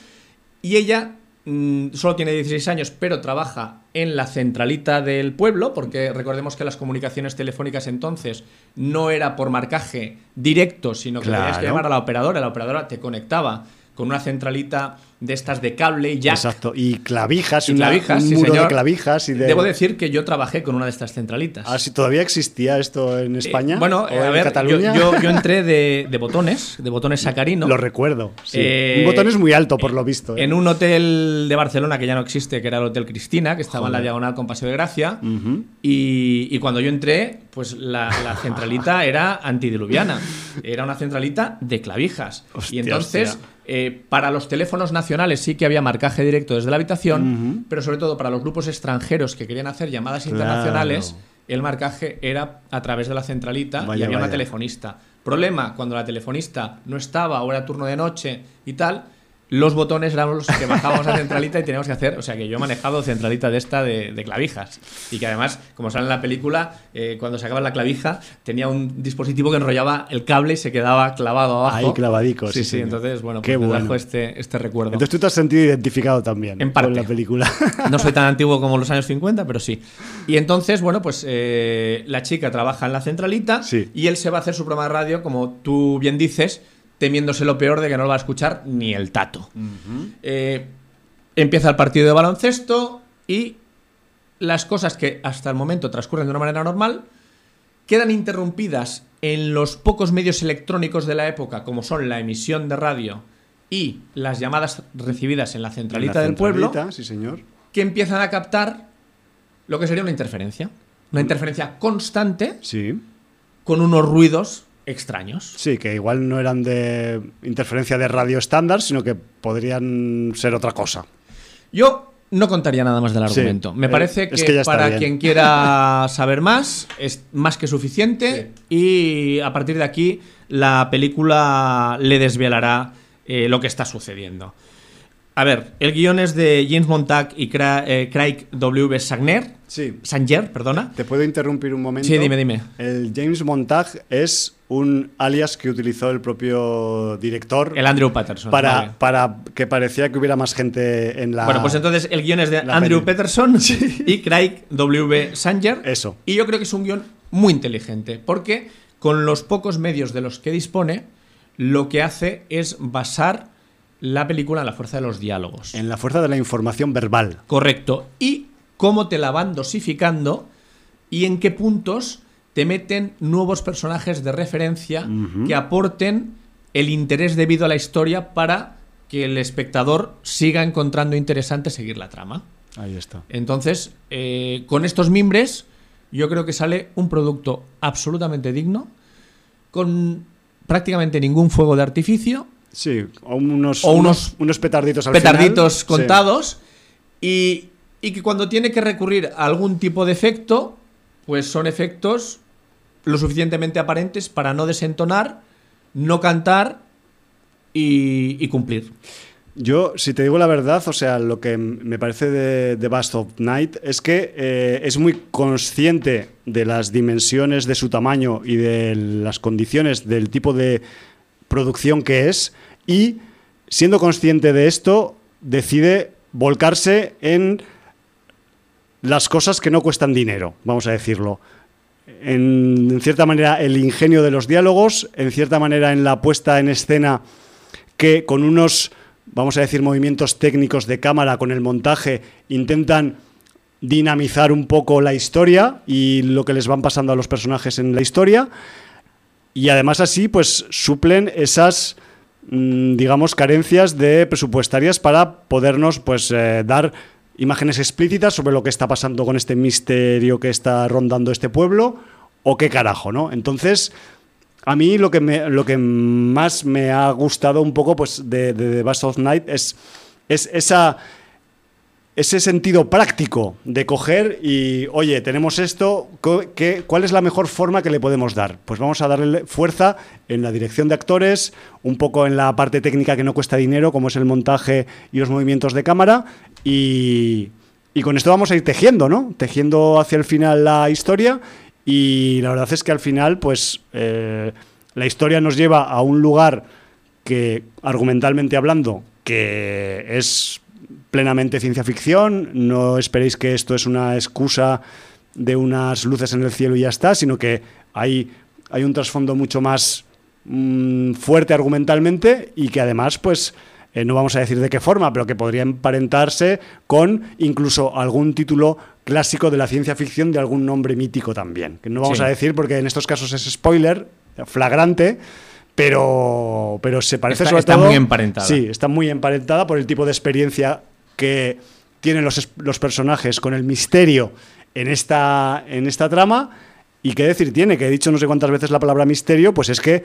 Y ella mm, solo tiene 16 años, pero trabaja en la centralita del pueblo, porque recordemos que las comunicaciones telefónicas entonces no era por marcaje directo, sino que tenías que llamar a la operadora, la operadora te conectaba con una centralita de estas de cable y jack. Exacto. Y clavijas, Y una- clavijas, un sí, muro de clavijas. Y de... Debo decir que yo trabajé con una de estas centralitas. Ah, ¿sí ¿Todavía existía esto en Eh, España? bueno, ¿O eh, a en ver, Cataluña? yo- yo entré de, de botones, de botones sacarino. Lo recuerdo. sí. Eh, un botón es muy alto, por lo visto. En un hotel de Barcelona que ya no existe, que era el Hotel Cristina, que estaba en la diagonal con Paseo de Gracia. Y, y cuando yo entré, pues la, la centralita era antidiluviana. Era una centralita de clavijas. Hostia, y entonces, eh, para los teléfonos nacionales sí que había marcaje directo desde la habitación, pero sobre todo para los grupos extranjeros que querían hacer llamadas Claro. internacionales, el marcaje era a través de la centralita y Vaya, había una telefonista. Problema, cuando la telefonista no estaba o era turno de noche y tal, los botones eran los que bajábamos a centralita y teníamos que hacer. O sea que yo he manejado centralita de esta de, de clavijas. Y que además, como sale en la película, eh, cuando sacaba la clavija, tenía un dispositivo que enrollaba el cable y se quedaba clavado abajo. Ahí clavadico, Sí, sí, sí, entonces, bueno, Qué pues me bueno. este, este recuerdo. Entonces tú te has sentido identificado también En parte. con la película. No soy tan antiguo como los años 50, pero sí. Y entonces, bueno, pues eh, la chica trabaja en la centralita Sí. y él se va a hacer su programa de radio, como tú bien dices, temiéndose lo peor de que no lo va a escuchar ni el tato. Eh, empieza el partido de baloncesto y las cosas que hasta el momento transcurren de una manera normal quedan interrumpidas en los pocos medios electrónicos de la época, como son la emisión de radio y las llamadas recibidas en la centralita La del pueblo centralita, Sí, señor. que empiezan a captar lo que sería una interferencia. Una interferencia constante Sí. con unos ruidos extraños. Sí, que igual no eran de interferencia de radio estándar, sino que podrían ser otra cosa. Yo no contaría nada más del Sí, argumento. Me eh, parece que, es para bien. quien quiera saber más es más que suficiente y a partir de aquí la película le desvelará eh, lo que está sucediendo. A ver, el guion es de James Montag y Cra- eh, Craig W. Sagner. Sí. Sanger, perdona. ¿Te puedo interrumpir un momento? Sí, dime, dime. El James Montag es un alias que utilizó el propio director El Andrew Patterson. para, vale. para que parecía que hubiera más gente en la... Bueno, pues entonces el guion es de Andrew peli. Peterson y Craig W. Sanger. Eso. Y yo creo que es un guion muy inteligente, porque con los pocos medios de los que dispone, lo que hace es basar la película en la fuerza de los diálogos. En la fuerza de la información verbal. Correcto. Y cómo te la van dosificando y en qué puntos te meten nuevos personajes de referencia que aporten el interés debido a la historia para que el espectador siga encontrando interesante seguir la trama. Ahí está. Entonces, eh, con estos mimbres, yo creo que sale un producto absolutamente digno, con prácticamente ningún fuego de artificio. Sí, o unos, O unos unos petarditos al petarditos final. Sí. contados y, y que cuando tiene que recurrir a algún tipo de efecto, pues son efectos lo suficientemente aparentes para no desentonar, no cantar y, y cumplir. Yo, si te digo la verdad, o sea, lo que me parece de The Bust of Night es que eh, es muy consciente de las dimensiones de su tamaño y de las condiciones del tipo de producción que es y, siendo consciente de esto, decide volcarse en las cosas que no cuestan dinero, vamos a decirlo. En, cierta manera, el ingenio de los diálogos, en cierta manera, en la puesta en escena que con unos, vamos a decir, movimientos técnicos de cámara, con el montaje, intentan dinamizar un poco la historia y lo que les van pasando a los personajes en la historia. Y además así, pues suplen esas, mm, digamos, carencias de presupuestarias para podernos, pues, eh, dar imágenes explícitas sobre lo que está pasando con este misterio que está rondando este pueblo o qué carajo, ¿no? Entonces, a mí lo que, me, lo que más me ha gustado un poco pues, de, de, The Bust of Night es, es esa, ese sentido práctico de coger y, oye, tenemos esto, ¿qué, ¿cuál es la mejor forma que le podemos dar? Pues vamos a darle fuerza en la dirección de actores, un poco en la parte técnica que no cuesta dinero, como es el montaje y los movimientos de cámara, y, y con esto vamos a ir tejiendo, ¿no? Tejiendo hacia el final la historia y la verdad es que al final, pues eh, la historia nos lleva a un lugar que, argumentalmente hablando, que es plenamente ciencia ficción. No esperéis que esto es una excusa de unas luces en el cielo y ya está, sino que hay, hay un trasfondo mucho más mm, fuerte argumentalmente y que además, pues, eh, no vamos a decir de qué forma, pero que podría emparentarse con incluso algún título clásico de la ciencia ficción de algún nombre mítico también. Que no vamos Sí. a decir porque en estos casos es spoiler, flagrante, pero, pero se parece Está- sobre está todo. muy emparentada. Sí, está muy emparentada por el tipo de experiencia que tienen los, los personajes con el misterio en esta, en esta trama. Y qué decir tiene, que he dicho no sé cuántas veces la palabra misterio, pues es que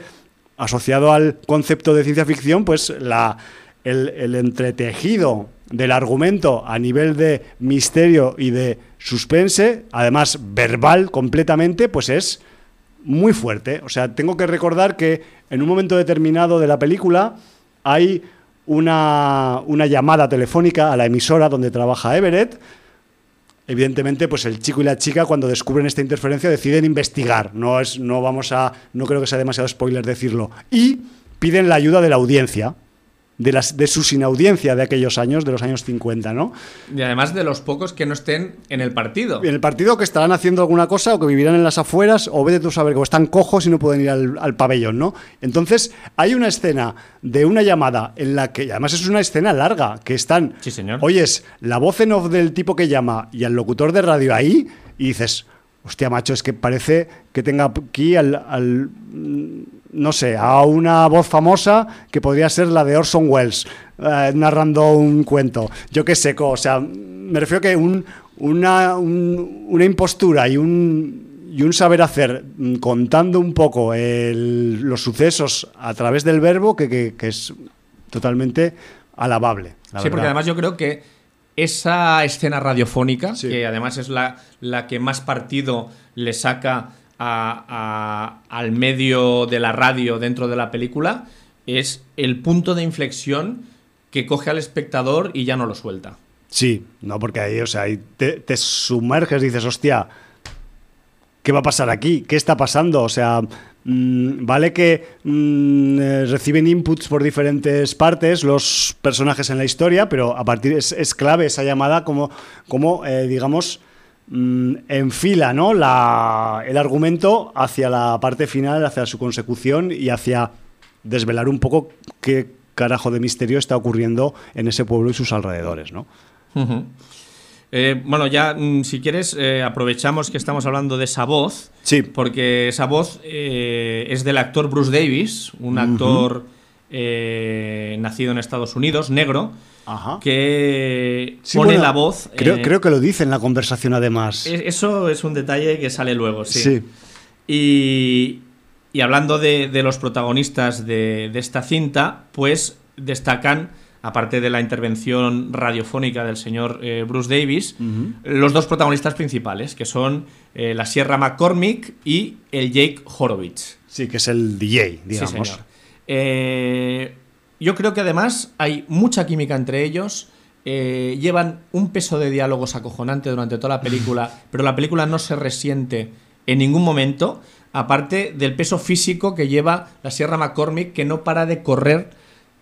asociado al concepto de ciencia ficción, pues la, el, el entretejido del argumento a nivel de misterio y de suspense, además verbal completamente, pues es muy fuerte. O sea, tengo que recordar que en un momento determinado de la película hay una, una llamada telefónica a la emisora donde trabaja Everett. Evidentemente, pues el chico y la chica cuando descubren esta interferencia deciden investigar. No es, no vamos a, no creo que sea demasiado spoiler decirlo. Y piden la ayuda de la audiencia, de, las, de su sinaudiencia de aquellos años, de los años 50, ¿no? Y además de los pocos que no estén en el partido. En el partido que estarán haciendo alguna cosa o que vivirán en las afueras o vete tú a saber que o están cojos y no pueden ir al, al pabellón, ¿no? Entonces hay una escena de una llamada en la que, además es una escena larga, que están, Sí, señor. oyes la voz en off del tipo que llama y al locutor de radio ahí y dices, hostia macho, es que parece que tenga aquí al, al, no sé, a una voz famosa que podría ser la de Orson Welles eh, narrando un cuento. Yo qué sé, co- o sea, me refiero que un, una, un- una impostura y un, y un saber hacer mm, contando un poco el- los sucesos a través del verbo que, que- que es totalmente alabable. la sí, porque además yo creo que esa escena radiofónica, Sí. que además es la, la que más partido le saca a- a- al medio de la radio dentro de la película, es el punto de inflexión que coge al espectador y ya no lo suelta. Sí, no, porque ahí, o sea, ahí te, te sumerges, dices, hostia, ¿qué va a pasar aquí? ¿Qué está pasando? O sea, mm, vale que mm, eh, reciben inputs por diferentes partes los personajes en la historia, pero a partir es, es clave esa llamada como, como eh, digamos, mm, enfila ¿no? la, el argumento hacia la parte final, hacia su consecución y hacia desvelar un poco qué carajo de misterio está ocurriendo en ese pueblo y sus alrededores, ¿no? Eh, bueno, ya mm, si quieres, eh, aprovechamos que estamos hablando de esa voz. Sí. Porque esa voz eh, es del actor Bruce Davis, un actor nacido en Estados Unidos, negro. que pone la voz. Creo, creo, que lo dice en la conversación, además. Eso es un detalle que sale luego, sí. sí. Y, y hablando de, los protagonistas de, esta cinta, pues destacan, aparte de la intervención radiofónica del señor eh, Bruce Davis, los dos protagonistas principales, que son eh, la Sierra McCormick y el Jake Horowitz. Sí, que es el DJ, digamos. Eh, yo creo que además hay mucha química entre ellos. llevan un peso de diálogos acojonante durante toda la película, pero la película no se resiente en ningún momento aparte del peso físico que lleva la Sierra McCormick, que no para de correr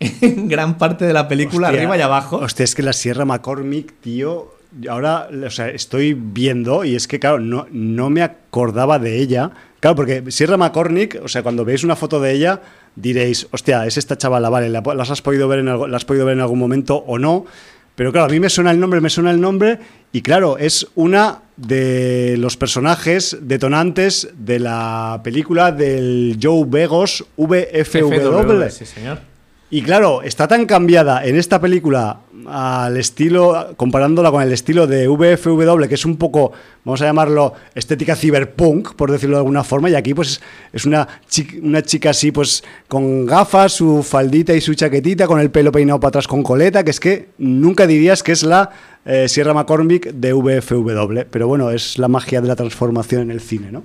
en gran parte de la película, arriba y abajo. Hostia, es que la Sierra McCormick, tío, ahora o sea, estoy viendo y es que, claro, no, no me acordaba de ella. Claro, porque Sierra McCormick, o sea, cuando veis una foto de ella, diréis, hostia, es esta chavala, vale, ¿la, has podido ver en ¿la has podido ver en algún momento o no? Pero claro, a mí me suena el nombre, me suena el nombre y claro, es una de los personajes detonantes de la película del Joe Begos VFW. Sí, señor. Y claro, está tan cambiada en esta película al estilo, comparándola con el estilo de VFW, que es un poco, vamos a llamarlo, estética cyberpunk, por decirlo de alguna forma, y aquí pues es una chica, una chica así, pues con gafas, su faldita y su chaquetita, con el pelo peinado para atrás con coleta, que es que nunca dirías que es la eh, Sierra McCormick de VFW, pero bueno, es la magia de la transformación en el cine, ¿no?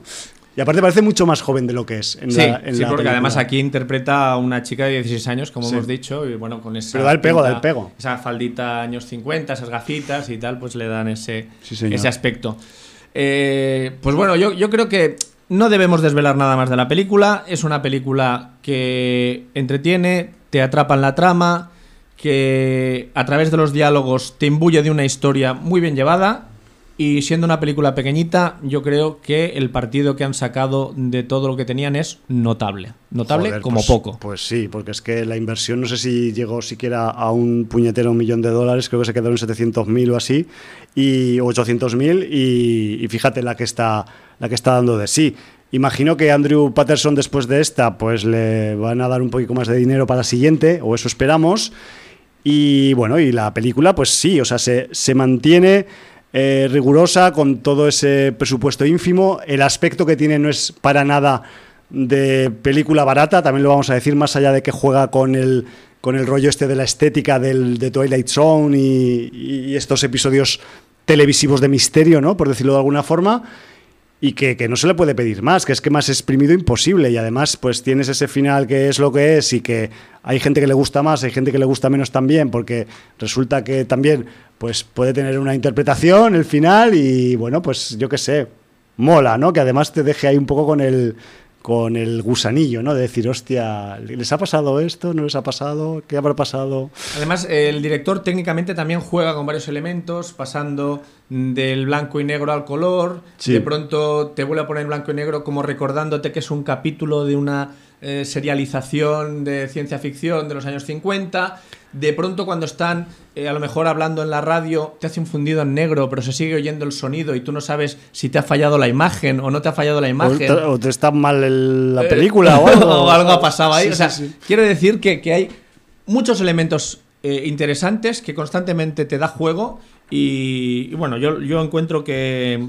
Y aparte parece mucho más joven de lo que es. En sí, sí porque además aquí interpreta a una chica de 16 años, como hemos dicho, y bueno, con esa. Pero da el pego, da el pego. Esa faldita años 50, esas gafitas y tal, pues le dan ese, ese aspecto. Eh, pues bueno, yo, yo creo que no debemos desvelar nada más de la película. Es una película que entretiene, te atrapa en la trama, que a través de los diálogos te imbuye de una historia muy bien llevada y siendo una película pequeñita, yo creo que el partido que han sacado de todo lo que tenían es notable. Notable como pues, poco. Pues sí, porque es que la inversión no sé si llegó siquiera a un puñetero millón de dólares, creo que se quedaron en 700.000 o así, y 800.000 y, y fíjate la que, está, la que está dando de sí. Imagino que Andrew Patterson después de esta pues le van a dar un poquito más de dinero para la siguiente, o eso esperamos. Y bueno, y la película pues sí, o sea, se, se mantiene eh, rigurosa, con todo ese presupuesto ínfimo. El aspecto que tiene no es para nada de película barata, también lo vamos a decir, más allá de que juega con el, con el rollo este de la estética del, de Twilight Zone y, y estos episodios televisivos de misterio, ¿no? Por decirlo de alguna forma y que, no se le puede pedir más, que es que más exprimido imposible y además pues tienes ese final que es lo que es y que hay gente que le gusta más, hay gente que le gusta menos también, porque resulta que también pues puede tener una interpretación el final y bueno, pues yo qué sé, mola, ¿no? Que además te deje ahí un poco con el con el gusanillo, ¿no? De decir, hostia, ¿les ha pasado esto? ¿No les ha pasado? ¿Qué habrá pasado? Además, el director técnicamente también juega con varios elementos, pasando del blanco y negro al color. De pronto te vuelve a poner blanco y negro como recordándote que es un capítulo de una eh, serialización de ciencia ficción de los años 50 de pronto cuando están eh, a lo mejor hablando en la radio, te hace un fundido en negro, pero se sigue oyendo el sonido y tú no sabes si te ha fallado la imagen o no te ha fallado la imagen. O te, está mal la eh, película o algo. o algo ha pasado ahí. o sea, quiero decir que, hay muchos elementos interesantes que constantemente te da juego y, bueno, yo, yo encuentro que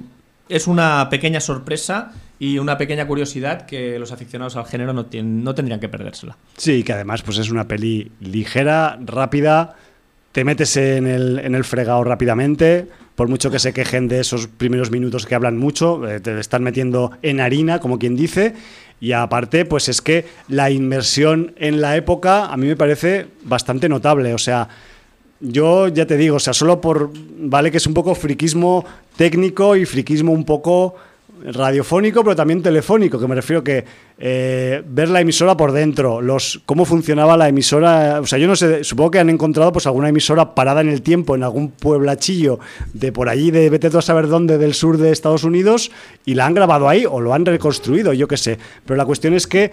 es una pequeña sorpresa y una pequeña curiosidad que los aficionados al género no, tienen, no tendrían que perdérsela. Sí, que además pues es una peli ligera, rápida, te metes en el, en el fregado rápidamente, por mucho que se quejen de esos primeros minutos que hablan mucho, eh, te están metiendo en harina, como quien dice, y aparte, pues es que la inmersión en la época a mí me parece bastante notable, o sea, yo ya te digo, o sea, solo por, vale que es un poco friquismo técnico y friquismo un poco radiofónico, pero también telefónico, que me refiero que eh, ver la emisora por dentro, los cómo funcionaba la emisora, o sea, yo no sé, supongo que han encontrado pues alguna emisora parada en el tiempo en algún pueblachillo de por allí, de vete a saber dónde, del sur de Estados Unidos, y la han grabado ahí o lo han reconstruido, yo qué sé. Pero la cuestión es que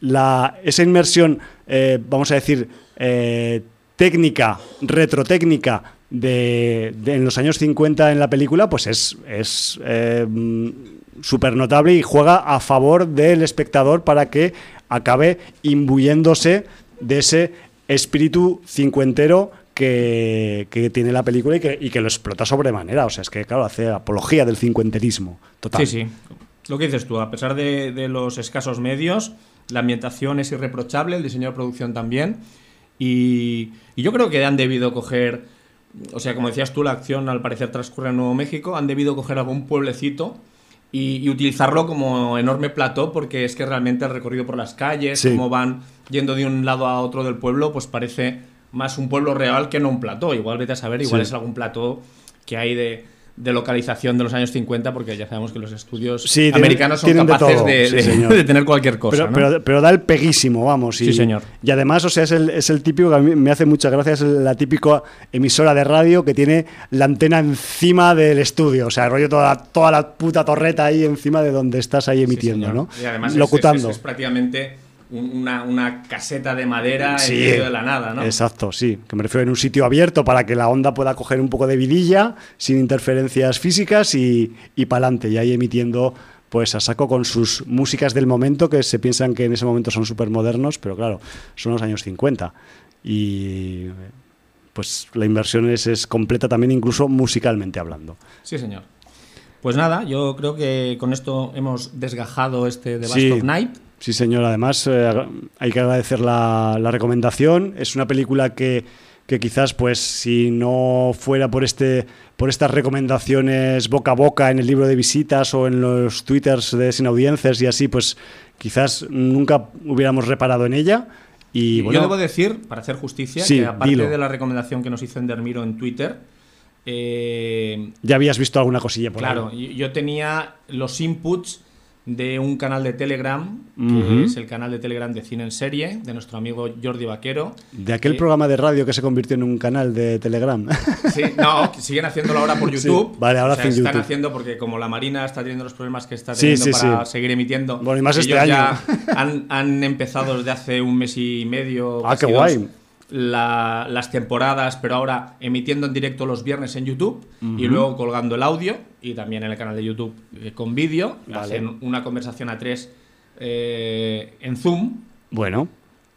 la, esa inmersión, eh, vamos a decir, eh, técnica, retrotécnica, de, en los años 50 en la película, pues es, es eh, notable y juega a favor del espectador para que acabe imbuyéndose de ese espíritu cincuentero que, tiene la película y que, y que, lo explota sobremanera. O sea, es que, claro, hace apología del cincuenterismo. Total. Sí, sí. Lo que dices tú, a pesar de, los escasos medios, la ambientación es irreprochable, el diseño de producción también. Y, y yo creo que han debido coger, o sea, como decías tú, la acción al parecer transcurre en Nuevo México, han debido coger algún pueblecito y, utilizarlo como enorme plató porque es que realmente el recorrido por las calles, como van yendo de un lado a otro del pueblo, pues parece más un pueblo real que no un plató. Igual vete a saber, igual es algún plató que hay de, de localización de los años 50, porque ya sabemos que los estudios americanos son capaces de, tener cualquier cosa. Pero, da el peguísimo, vamos. Y, sí, señor. Y además, o sea, es el, es el típico que a mí me hace mucha gracia, es la típica emisora de radio que tiene la antena encima del estudio. O sea, rollo toda, toda la puta torreta ahí encima de donde estás ahí emitiendo, ¿no? Y además Locutando. es prácticamente una, caseta de madera en medio de la nada, ¿no? Exacto, sí. Que me refiero en un sitio abierto para que la onda pueda coger un poco de vidilla sin interferencias físicas y, y para adelante. Y ahí emitiendo pues a saco con sus músicas del momento que se piensan que en ese momento son súper modernos, pero claro, son los años 50. Y pues la inversión es, es completa también incluso musicalmente hablando. Sí, señor. Pues nada, yo creo que con esto hemos desgajado este The Bast of Night. Sí, señor. Además, eh, hay que agradecer la, recomendación. Es una película que, quizás, pues, si no fuera por este por estas recomendaciones boca a boca en el libro de visitas o en los twitters de sin audiencias y así, pues quizás nunca hubiéramos reparado en ella. Y, Yo debo decir, para hacer justicia, que aparte de la recomendación que nos hizo Endermiro en Twitter, eh, ya habías visto alguna cosilla por ahí. Claro, yo tenía los inputs de un canal de Telegram, que es el canal de Telegram de Cine en Serie, de nuestro amigo Jordi Vaquero. De aquel programa de radio que se convirtió en un canal de Telegram. Sí, no, siguen haciéndolo ahora por YouTube. vale, ahora están haciendo porque como la Marina está teniendo los problemas que está teniendo para seguir emitiendo. Bueno, y más este año. ya han, han, empezado desde hace un mes y medio. Ah, qué guay las temporadas, pero ahora emitiendo en directo los viernes en YouTube y luego colgando el audio y también en el canal de YouTube eh, con vídeo. Hacen una conversación a tres eh, en Zoom. Bueno.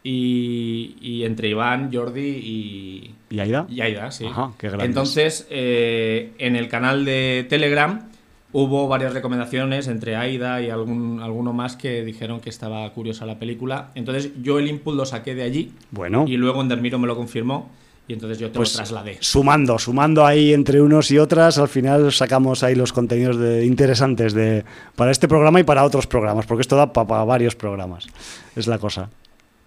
Y, entre Iván, Jordi y. ¿Y Aida? Y Aida, sí. Entonces, eh, en el canal de Telegram Hubo varias recomendaciones entre Aida y algún, alguno más que dijeron que estaba curiosa la película. Entonces yo el input lo saqué de allí. Bueno. Y luego Endermiro me lo confirmó. Y entonces yo te lo pues trasladé. Sumando, sumando ahí entre unos y otras, al final sacamos ahí los contenidos de, interesantes de, para este programa y para otros programas, porque esto da para varios programas. Es la cosa.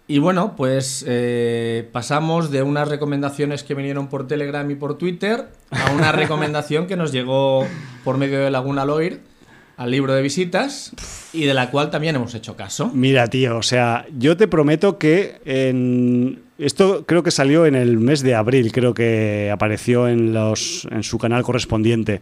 Y bueno, pues eh, pasamos de unas recomendaciones que vinieron por Telegram y por Twitter a una recomendación que nos llegó por medio de Laguna Loir al libro de visitas y de la cual también hemos hecho caso. Mira, tío, o sea, yo te prometo que en... esto creo que salió en el mes de abril, creo que apareció en, los, en su canal correspondiente.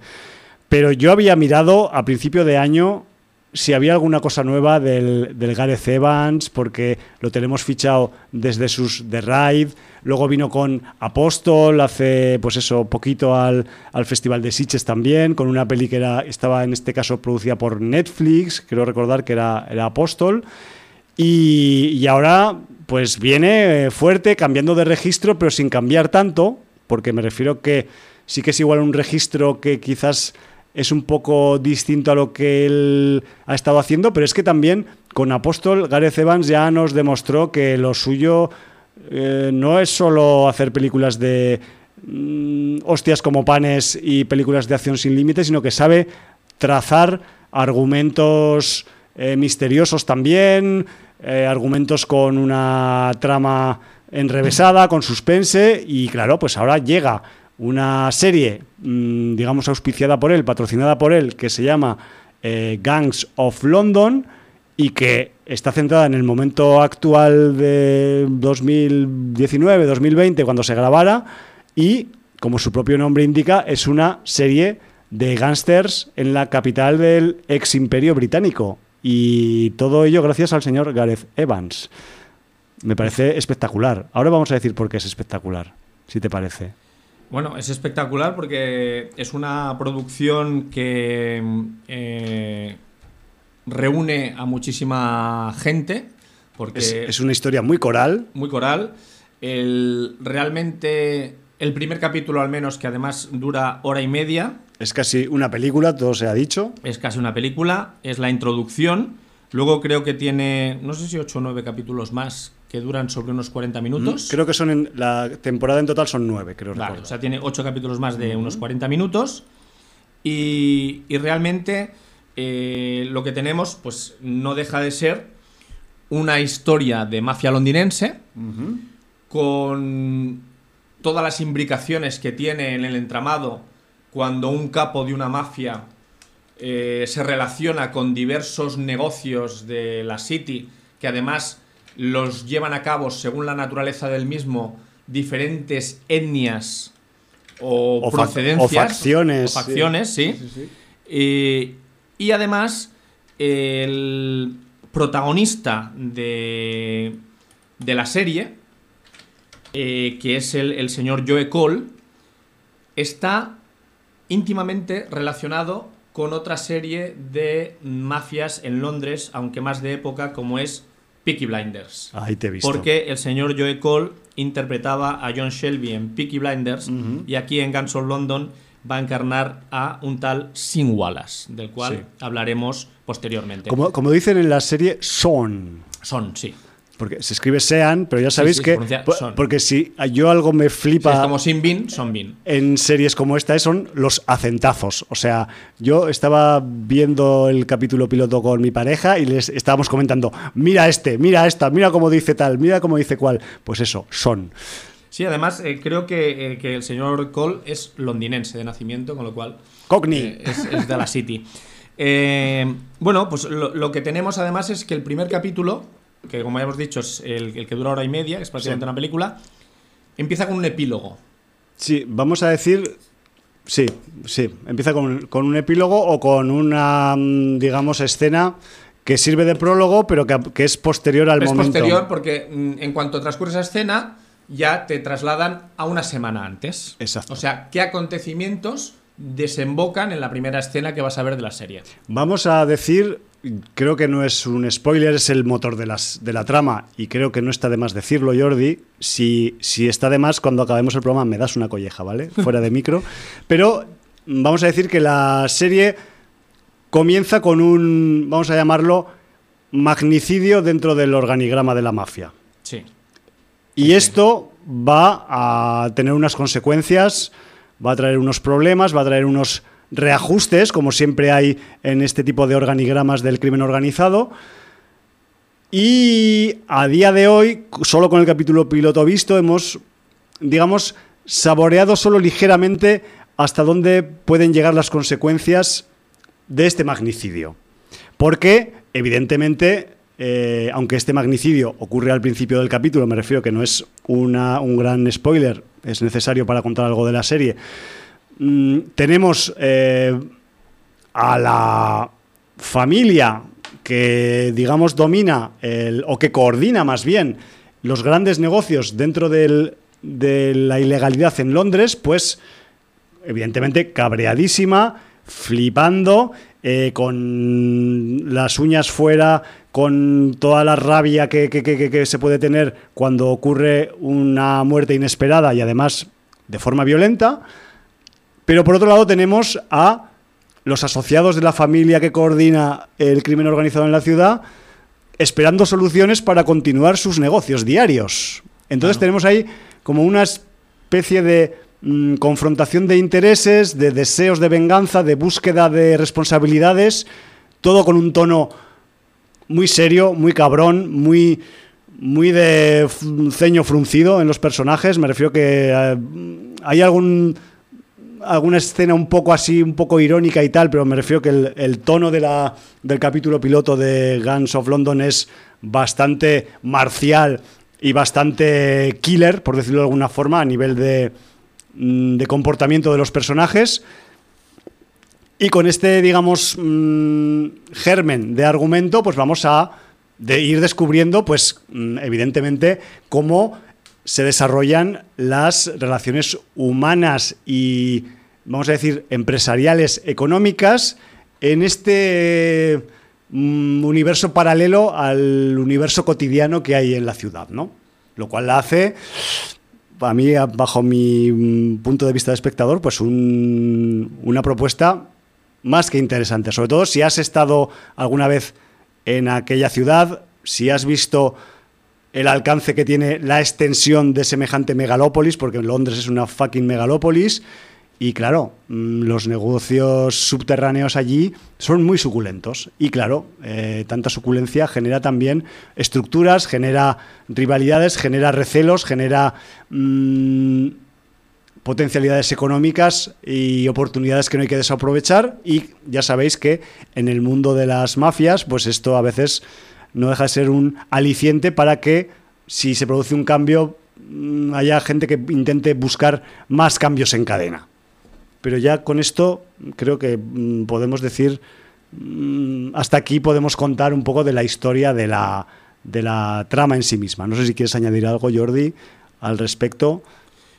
Pero yo había mirado a principio de año si había alguna cosa nueva del, del, Gareth Evans, porque lo tenemos fichado desde sus The Ride. Luego vino con Apóstol, hace pues eso, poquito al, Festival de Sitges también, con una peli que era, estaba en este caso producida por Netflix, quiero recordar que era, era Apóstol. Y, y ahora pues viene eh, fuerte, cambiando de registro, pero sin cambiar tanto, porque me refiero que sí que es igual un registro que quizás es un poco distinto a lo que él ha estado haciendo, pero es que también con Apóstol, Gareth Evans ya nos demostró que lo suyo eh, no es solo hacer películas de mm, hostias como panes y películas de acción sin límites, sino que sabe trazar argumentos eh, misteriosos también, eh, argumentos con una trama enrevesada, con suspense, y claro, pues ahora llega una serie, mm, digamos, auspiciada por él, patrocinada por él, que se llama eh, Gangs of London y que está centrada en el momento actual de 2019-2020, cuando se grabara, y, como su propio nombre indica, es una serie de gángsters en la capital del ex imperio británico. Y todo ello gracias al señor Gareth Evans. Me parece espectacular. Ahora vamos a decir por qué es espectacular, si te parece. Bueno, es espectacular porque es una producción que eh, reúne a muchísima gente. Porque Es, es una historia muy coral. muy coral. El, realmente, el primer capítulo al menos, que además dura hora y media, Es casi una película, todo se ha dicho. es casi una película, es la introducción. Luego creo que tiene, no sé si 8 o 9 capítulos más que duran sobre unos 40 minutos. Creo que son en la temporada en total son nueve, creo Vale, recordar. o sea, tiene 8 capítulos más de unos 40 minutos. Y, y realmente eh, lo que tenemos, pues no deja de ser una historia de mafia londinense con todas las imbricaciones que tiene en el entramado cuando un capo de una mafia eh, se relaciona con diversos negocios de la City que además los llevan a cabo según la naturaleza del mismo diferentes etnias o, O fac- procedencias o facciones, o facciones, sí. Eh, y además el protagonista de, de la serie eh, que es el, el señor Joe Cole está íntimamente relacionado con otra serie de mafias en Londres, aunque más de época, como es Peaky Blinders. Ahí te he visto. Porque el señor Joe Cole interpretaba a John Shelby en Peaky Blinders y aquí en Guns of London va a encarnar a un tal Sin Wallace, del cual Sí. hablaremos posteriormente. Como, como dicen en la serie, son. Son, sí. Porque se escribe Sean, pero ya sabéis sí, que. son. Porque si yo algo me Si es flipa como Sin Bin, son Bin. en series como esta son los acentazos. O sea, yo estaba viendo el capítulo piloto con mi pareja y les estábamos comentando: mira este, mira esta, mira cómo dice tal, mira cómo dice cual. Pues eso, son. Sí, además eh, creo que, eh, que el señor Cole es londinense de nacimiento, con lo cual Cockney. eh, es, es de la City. Bueno, pues lo, lo que tenemos además es que el primer capítulo, que como ya hemos dicho es el, el que dura hora y media, que es prácticamente Sí. una película, empieza con un epílogo. Sí, vamos a decir. Sí, sí. Empieza con, con un epílogo o con una, mm, digamos, escena que sirve de prólogo, pero que, que es posterior al es momento. posterior porque mm, en cuanto transcurre esa escena, ya te trasladan a una semana antes. Exacto. O sea, ¿qué acontecimientos desembocan en la primera escena que vas a ver de la serie? Vamos a decir, creo que no es un spoiler, es el motor de, las, de la trama, y creo que no está de más decirlo, Jordi. Si, si está de más, cuando acabemos el programa me das una colleja, ¿vale? Fuera de micro. Pero vamos a decir que la serie comienza con un, vamos a llamarlo, magnicidio dentro del organigrama de la mafia. Sí. Y esto va a tener unas consecuencias, va a traer unos problemas, va a traer unos reajustes, como siempre hay en este tipo de organigramas del crimen organizado. Y a día de hoy, solo con el capítulo piloto visto, hemos, digamos, saboreado solo ligeramente hasta dónde pueden llegar las consecuencias de este magnicidio. Porque, evidentemente, eh, aunque este magnicidio ocurre al principio del capítulo, me refiero que no es una- un gran spoiler, es necesario para contar algo de la serie. Mm, tenemos eh, a la familia que, digamos, domina el- o que coordina más bien los grandes negocios dentro de la ilegalidad en Londres, pues evidentemente cabreadísima, flipando, eh, con las uñas fuera, con toda la rabia que se puede tener cuando ocurre una muerte inesperada y además de forma violenta. Pero por otro lado tenemos a los asociados de la familia que coordina el crimen organizado en la ciudad esperando soluciones para continuar sus negocios diarios. Entonces Claro. tenemos ahí como una especie de mm, confrontación de intereses, de deseos de venganza, de búsqueda de responsabilidades, todo con un tono muy serio, muy cabrón, muy muy de ceño fruncido en los personajes. Me refiero que eh, hay algún alguna escena un poco así, un poco irónica y tal, pero me refiero que el, el tono de la, del capítulo piloto de Guns of London es bastante marcial y bastante killer, por decirlo de alguna forma, a nivel de, mm, de comportamiento de los personajes. Y con este, digamos, mm, germen de argumento, pues vamos a de ir descubriendo, pues, mm, evidentemente, cómo se desarrollan las relaciones humanas y, vamos a decir, empresariales, económicas en este mm, universo paralelo al universo cotidiano que hay en la ciudad, ¿no? Lo cual la hace, a mí, bajo mi mm, punto de vista de espectador, pues un- una propuesta más que interesante. Sobre todo si has estado alguna vez en aquella ciudad, si has visto el alcance que tiene la extensión de semejante megalópolis, porque Londres es una fucking megalópolis. Y claro, mm, los negocios subterráneos allí son muy suculentos. Y claro, eh, tanta suculencia genera también estructuras, genera rivalidades, genera recelos, genera mm, potencialidades económicas y oportunidades que no hay que desaprovechar. Y ya sabéis que en el mundo de las mafias, pues esto a veces no deja de ser un aliciente para que si se produce un cambio mm, haya gente que intente buscar más cambios en cadena. Pero ya con esto creo que mm, podemos decir, mm, hasta aquí podemos contar un poco de la historia de la, de la trama en sí misma. No sé si quieres añadir algo, Jordi, al respecto.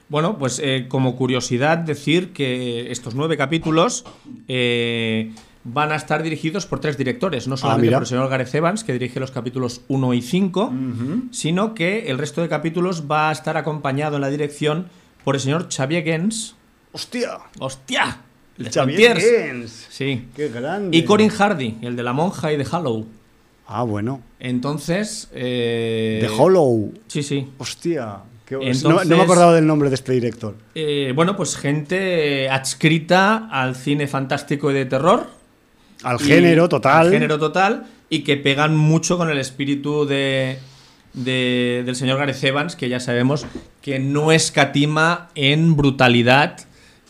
Bueno, pues eh, como curiosidad decir que estos nueve capítulos eh, van a estar dirigidos por tres directores, no solamente mira. por el señor Gareth Evans, que dirige los capítulos 1 y 5, sino que el resto de capítulos va a estar acompañado en la dirección por el señor Xavier Gens. ¡Hostia! ¡Hostia! El De Xavier. Gens. Sí. ¡Qué grande! Y Corin Hardy, el de La Monja y de Hollow. Ah, bueno. Entonces. eh, The Hollow. Sí, sí. Hostia. Entonces- no, no me acordaba del nombre de este director. Eh, bueno, pues gente adscrita al cine fantástico y de terror. Al Y- género total. al género total y que pegan mucho con el espíritu de, de- del señor Gareth Evans, que ya sabemos que no escatima en brutalidad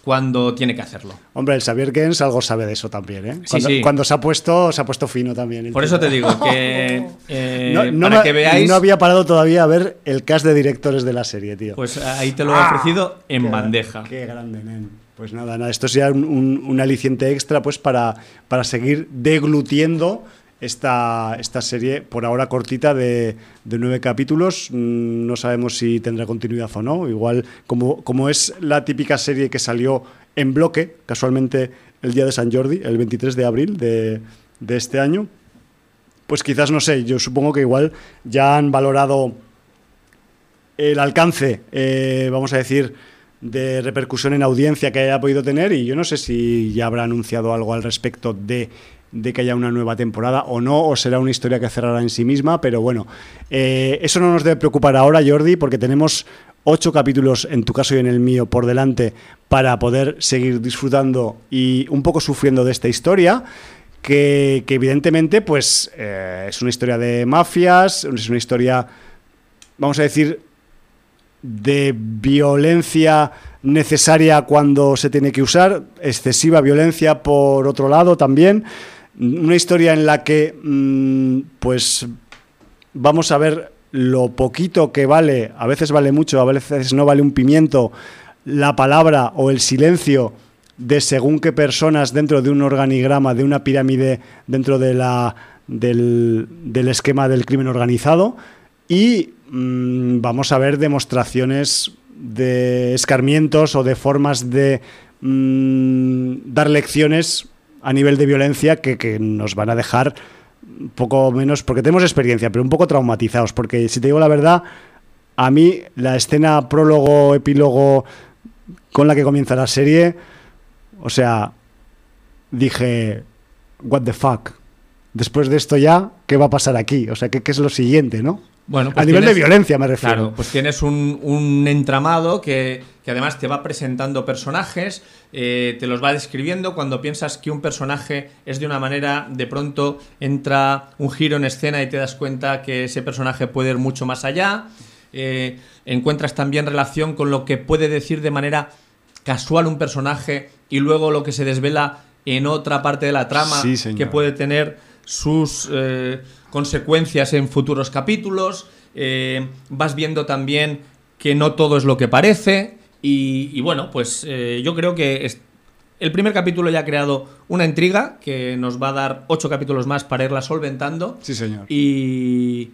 cuando tiene que hacerlo. Hombre, el Xavier Gens algo sabe de eso también, ¿eh? Sí, Cuando, sí. cuando se ha puesto, se ha puesto fino también. Por tío. eso te digo que eh, No, no para me- que veáis, no había parado todavía a ver el cast de directores de la serie, tío. pues ahí te lo he ofrecido en Qué- bandeja. Qué grande, nen. Pues nada, nada, esto un, un- un aliciente extra pues para, para seguir deglutiendo esta, esta serie por ahora cortita de, de nueve capítulos. Mm, No sabemos si tendrá continuidad o no. Igual, como, como es la típica serie que salió en bloque, casualmente el día de San Jordi, el 23 de abril de, de este año, pues quizás, no sé, yo supongo que igual ya han valorado el alcance, eh, vamos a decir, de repercusión en audiencia que haya podido tener y yo no sé si ya habrá anunciado algo al respecto de, de que haya una nueva temporada o no, o será una historia que cerrará en sí misma, pero bueno, eh, eso no nos debe preocupar ahora, Jordi, porque tenemos ocho capítulos, en tu caso y en el mío, por delante para poder seguir disfrutando y un poco sufriendo de esta historia. Que, que evidentemente pues eh, es una historia de mafias, es una historia, vamos a decir, de violencia necesaria cuando se tiene que usar, excesiva violencia por otro lado también, una historia en la que mm, pues vamos a ver lo poquito que vale, a veces vale mucho, a veces no vale un pimiento, la palabra o el silencio de según qué personas dentro de un organigrama, de una pirámide dentro de la, del, del esquema del crimen organizado y mm, vamos a ver demostraciones de escarmientos o de formas de mm, dar lecciones a nivel de violencia que, que nos van a dejar poco menos, porque tenemos experiencia, pero un poco traumatizados, porque si te digo la verdad, a mí la escena prólogo, epílogo con la que comienza la serie, o sea, dije, what the fuck. Después de esto ya, ¿qué va a pasar aquí? O sea, ¿qué, qué es lo siguiente, no? Bueno, a pues nivel de violencia me refiero. Claro, pues tienes un, un entramado que, que además te va presentando personajes, eh, te los va describiendo. Cuando piensas que un personaje es de una manera, de pronto entra un giro en escena y te das cuenta que ese personaje puede ir mucho más allá. Eh, encuentras también relación con lo que puede decir de manera casual un personaje y luego lo que se desvela en otra parte de la trama Sí, que puede tener sus eh, consecuencias en futuros capítulos. Eh, vas viendo también que no todo es lo que parece. Y, y bueno, pues eh, yo creo que es- el primer capítulo ya ha creado una intriga que nos va a dar ocho capítulos más para irla solventando. Sí, señor. Y,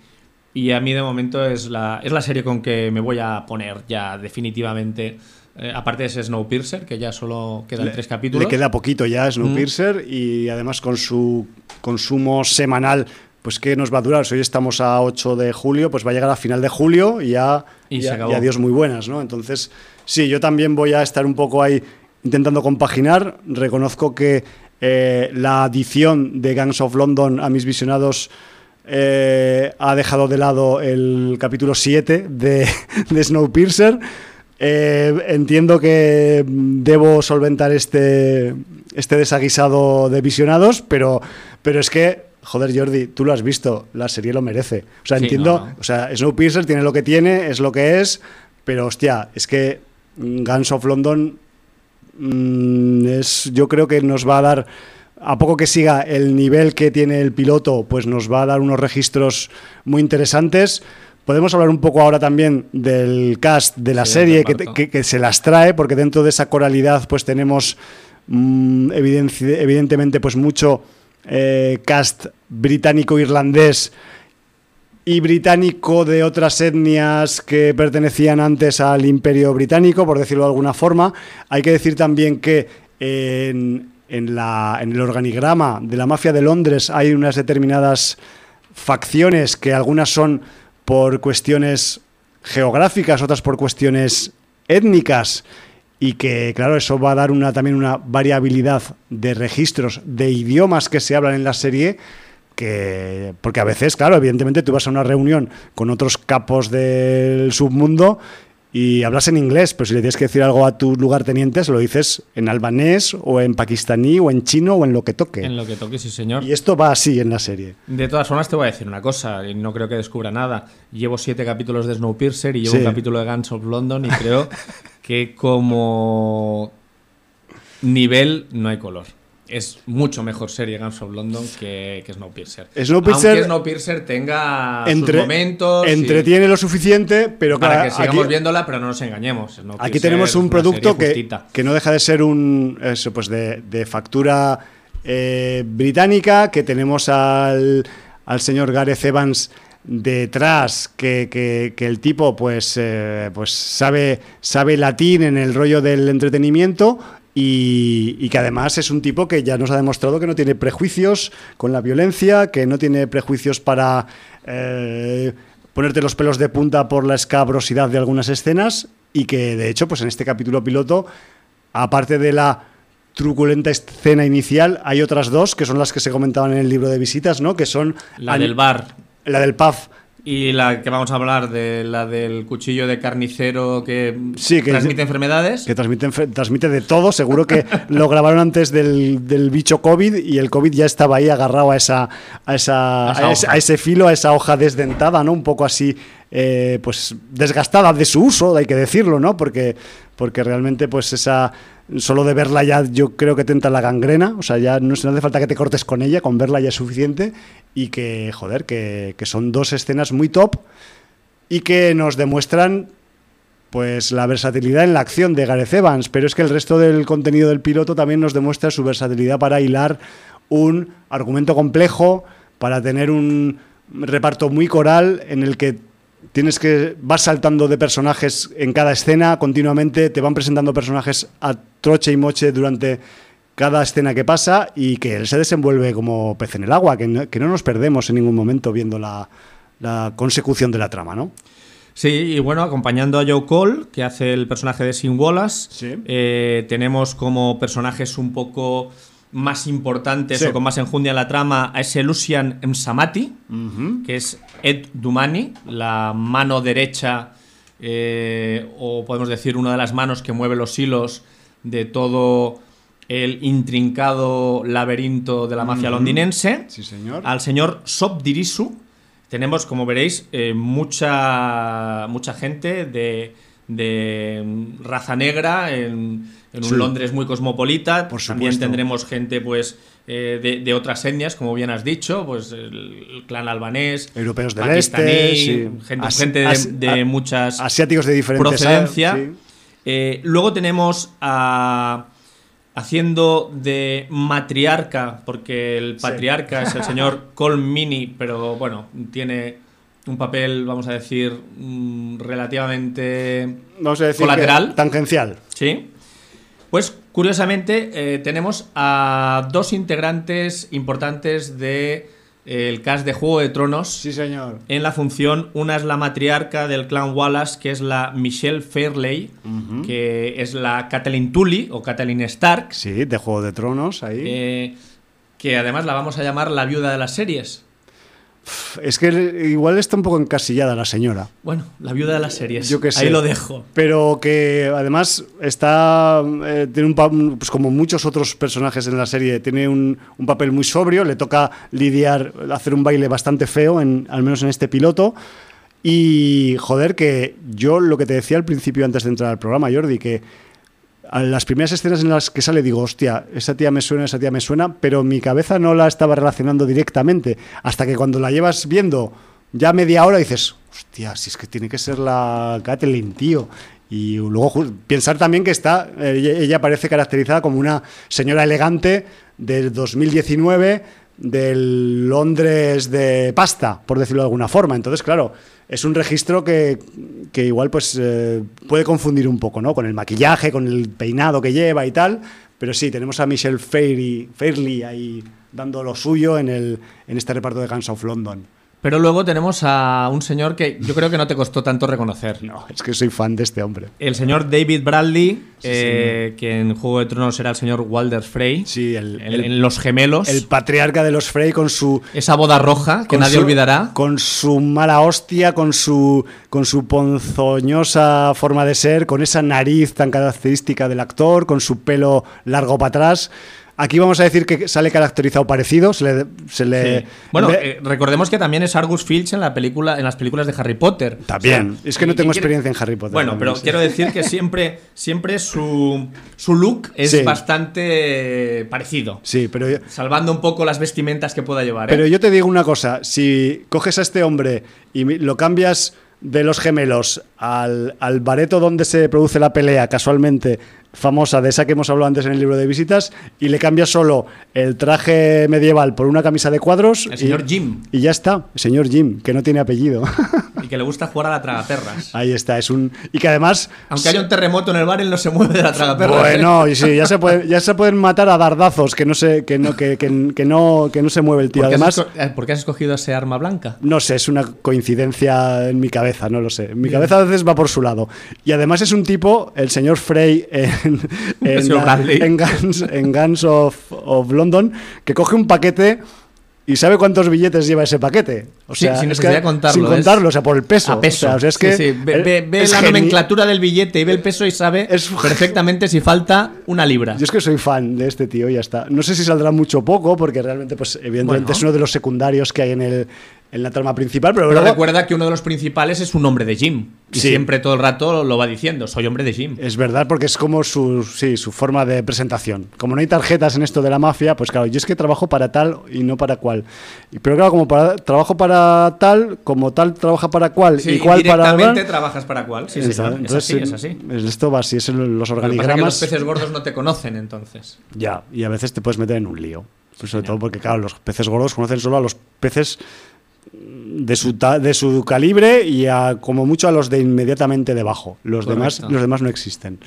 Y a mí de momento es la, es la serie con que me voy a poner ya definitivamente. Eh, aparte de ese Snowpiercer, que ya solo quedan tres capítulos. Le queda poquito ya Snowpiercer mm. y además con su consumo semanal pues ¿qué nos va a durar? Si hoy estamos a 8 de julio, pues va a llegar a final de julio y ya, y, adiós muy buenas, ¿no? Entonces, sí, yo también voy a estar un poco ahí intentando compaginar. Reconozco que eh, la adición de Gangs of London a mis visionados eh, ha dejado de lado el capítulo 7 de, de Snowpiercer. Eh, entiendo que debo solventar este, este desaguisado de visionados, pero, pero es que joder, Jordi, tú lo has visto, la serie lo merece. O sea, entiendo, o sea, Snowpiercer tiene lo que tiene, es lo que es, pero hostia, es que Guns of London mm, es, yo creo que nos va a dar, a poco que siga el nivel que tiene el piloto, pues nos va a dar unos registros muy interesantes. Podemos hablar un poco ahora también del cast de la serie que, se las trae, porque dentro de esa coralidad pues tenemos mm, evidentemente pues mucho eh, cast británico-irlandés y británico de otras etnias que pertenecían antes al imperio británico, por decirlo de alguna forma. Hay que decir también que en, la, en el organigrama de la mafia de Londres hay unas determinadas facciones que algunas son por cuestiones geográficas, otras por cuestiones étnicas y que, claro, eso va a dar una, también una variabilidad de registros de idiomas que se hablan en la serie. Que, porque a veces, claro, evidentemente tú vas a una reunión con otros capos del submundo y hablas en inglés, pero si le tienes que decir algo a tu lugartenientes, lo dices en albanés o en pakistaní o en chino o en lo que toque. En lo que toque, sí, señor. Y esto va así en la serie. De todas formas, te voy a decir una cosa, y no creo que descubra nada. Llevo siete capítulos de Snowpiercer y llevo un capítulo de Guns of London y creo que como nivel no hay color. Es mucho mejor serie Guns of London que, que Snowpiercer. Snowpiercer. Aunque Snowpiercer tenga sus momentos. Entretiene lo suficiente, pero Para que sigamos viéndola, pero no nos engañemos. Aquí tenemos un producto que, que, no deja de ser un. Eso, pues de, factura eh, británica, que tenemos al, al señor Gareth Evans detrás que, el tipo pues, eh, pues sabe, sabe latín en el rollo del entretenimiento y, que además es un tipo que ya nos ha demostrado que no tiene prejuicios con la violencia, que no tiene prejuicios para eh, ponerte los pelos de punta por la escabrosidad de algunas escenas y que de hecho pues en este capítulo piloto, aparte de la truculenta escena inicial, hay otras dos que son las que se comentaban en el libro de visitas, ¿no? Que son la del bar la del PAF. Y la que vamos a hablar, de la del cuchillo de carnicero que, transmite enfermedades. Que transmite, transmite de todo. Seguro que lo grabaron antes del, bicho COVID y el COVID ya estaba ahí agarrado a, esa, a, esa, a, ese, filo, a esa hoja desdentada, ¿no? Un poco así, eh, pues desgastada de su uso, hay que decirlo, ¿no? Porque, porque realmente, pues esa solo de verla ya yo creo que tenta la gangrena, o sea, ya no, no hace falta que te cortes con ella, con verla ya es suficiente y que, joder, que, son dos escenas muy top y que nos demuestran pues la versatilidad en la acción de Gareth Evans, pero es que el resto del contenido del piloto también nos demuestra su versatilidad para hilar un argumento complejo, para tener un reparto muy coral en el que tienes que vas saltando de personajes en cada escena continuamente, te van presentando personajes a troche y moche durante cada escena que pasa y que él se desenvuelve como pez en el agua, que no, nos perdemos en ningún momento viendo la, consecución de la trama, ¿no? Sí, y bueno, acompañando a Joe Cole, que hace el personaje de Sin Wallace, eh, tenemos como personajes un poco más importantes o con más enjundia en la trama a ese Lucian Msamati, que es Ed Dumani, la mano derecha, eh, o podemos decir una de las manos que mueve los hilos de todo el intrincado laberinto de la mafia londinense. Sí, señor. Al señor Sob Dirisu. Tenemos, como veréis, eh, mucha, mucha gente de, raza negra en, un Londres muy cosmopolita. Por También tendremos gente pues eh, de, otras etnias, como bien has dicho, pues el, clan albanés, europeos del este, gente, de, muchas asiáticos de diferentes procedencia. Eh, luego tenemos a haciendo de matriarca, porque el patriarca es el señor Colmini, pero bueno, tiene un papel, vamos a decir, mm, relativamente Vamos a decir colateral. que tangencial. Sí. Pues curiosamente eh, tenemos a dos integrantes importantes de eh, el cast de Juego de Tronos Sí, señor. en la función. Una es la matriarca del clan Wallace, que es la Michelle Fairley, que es la Catelyn Tully o Catelyn Stark, Sí, de Juego de Tronos, ahí. eh, que además la vamos a llamar la viuda de las series. Es que igual está un poco encasillada la señora. Bueno, la viuda de las series. Yo qué sé. Ahí lo dejo. Pero que además está. eh, tiene un pues como muchos otros personajes en la serie, tiene un, un papel muy sobrio. Le toca lidiar, hacer un baile bastante feo, en, al menos en este piloto. Y joder, que yo lo que te decía al principio antes de entrar al programa, Jordi, que las primeras escenas en las que sale digo, hostia, esa tía me suena, esa tía me suena, pero mi cabeza no la estaba relacionando directamente. Hasta que cuando la llevas viendo ya media hora dices, hostia, si es que tiene que ser la Catelyn, tío. Y luego pensar también que está, eh, ella, ella parece caracterizada como una señora elegante del 2019 del Londres de pasta, por decirlo de alguna forma. Entonces, claro, es un registro que, que igual pues eh, puede confundir un poco, ¿no? Con el maquillaje, con el peinado que lleva y tal. Pero sí, tenemos a Michelle Fairley, ahí dando lo suyo en, el, en este reparto de Guns of London. Pero luego tenemos a un señor que yo creo que no te costó tanto reconocer. No, es que soy fan de este hombre. El señor David Bradley, eh, que en Juego de Tronos era el señor Walder Frey. Sí, el, Los Gemelos. el patriarca de los Frey con su esa boda roja que nadie su- olvidará. Con su mala hostia, con su, con su ponzoñosa forma de ser, con esa nariz tan característica del actor, con su pelo largo para atrás. Aquí vamos a decir que sale caracterizado parecido. Se le, se le- Sí. Bueno, eh, recordemos que también es Argus Filch en la película, en las películas de Harry Potter. También. O sea, Es que no tengo quiere- experiencia en Harry Potter Bueno, también, pero sí. quiero decir que siempre, siempre su, su look es Sí. bastante parecido. sí, pero yo- Salvando un poco las vestimentas que pueda llevar. ¿eh? Pero yo te digo una cosa, si coges a este hombre y lo cambias de los gemelos al, al bareto donde se produce la pelea, casualmente famosa de esa que hemos hablado antes en el libro de visitas, y le cambias solo el traje medieval por una camisa de cuadros. El y- señor Jim. Y ya está, el señor Jim, que no tiene apellido. Y que le gusta jugar a la tragaperras. Ahí está, es un... Y que además... Aunque haya un terremoto en el bar, él no se mueve de la tragaperras. ¿eh? Bueno, y sí, ya se, puede- ya se pueden matar a dardazos, que no se, que no, que, que- que no, que no se mueve el tío. ¿Por qué, Además, eh, por qué has escogido ese arma blanca? No sé, es una coincidencia en mi cabeza, no lo sé. En mi cabeza a veces va por su lado. Y además es un tipo, el señor Frey en, en, Guns, en Guns of, of London, que coge un paquete y sabe cuántos billetes lleva ese paquete. O Sí, sea, sin es que- contarlo, Sin contarlo, o sea, por el peso. A peso. O sea, o sea, es Sí, que sí, Ve, ve- ve es la geni- nomenclatura del billete y ve el peso y sabe Es- perfectamente si falta una libra. Yo es que soy fan de este tío, ya está. No sé si saldrá mucho o poco, porque realmente, pues, evidentemente Bueno. es uno de los secundarios que hay en, el, en la trama principal, pero, Pero luego recuerda que uno de los principales es un hombre de Jim. Y Sí. siempre todo el rato lo va diciendo, soy hombre de Jim. Es verdad, porque es como su, sí, su forma de presentación. Como no hay tarjetas en esto de la mafia, pues claro, yo es que trabajo para tal y no para cual. Pero claro, como para, trabajo para tal, como tal trabaja para cual Sí, y cual para trabajas para cuál. Sí. Es así, es así. es- Esto va así, es en los Lo que pasa es que organigramas. los peces gordos no te conocen entonces. Ya, y a veces te puedes meter en un lío. Pues sobre todo porque, claro, los peces gordos conocen solo a los peces de su, de su calibre y a, como mucho a los de inmediatamente debajo. Los demás, los demás no existen.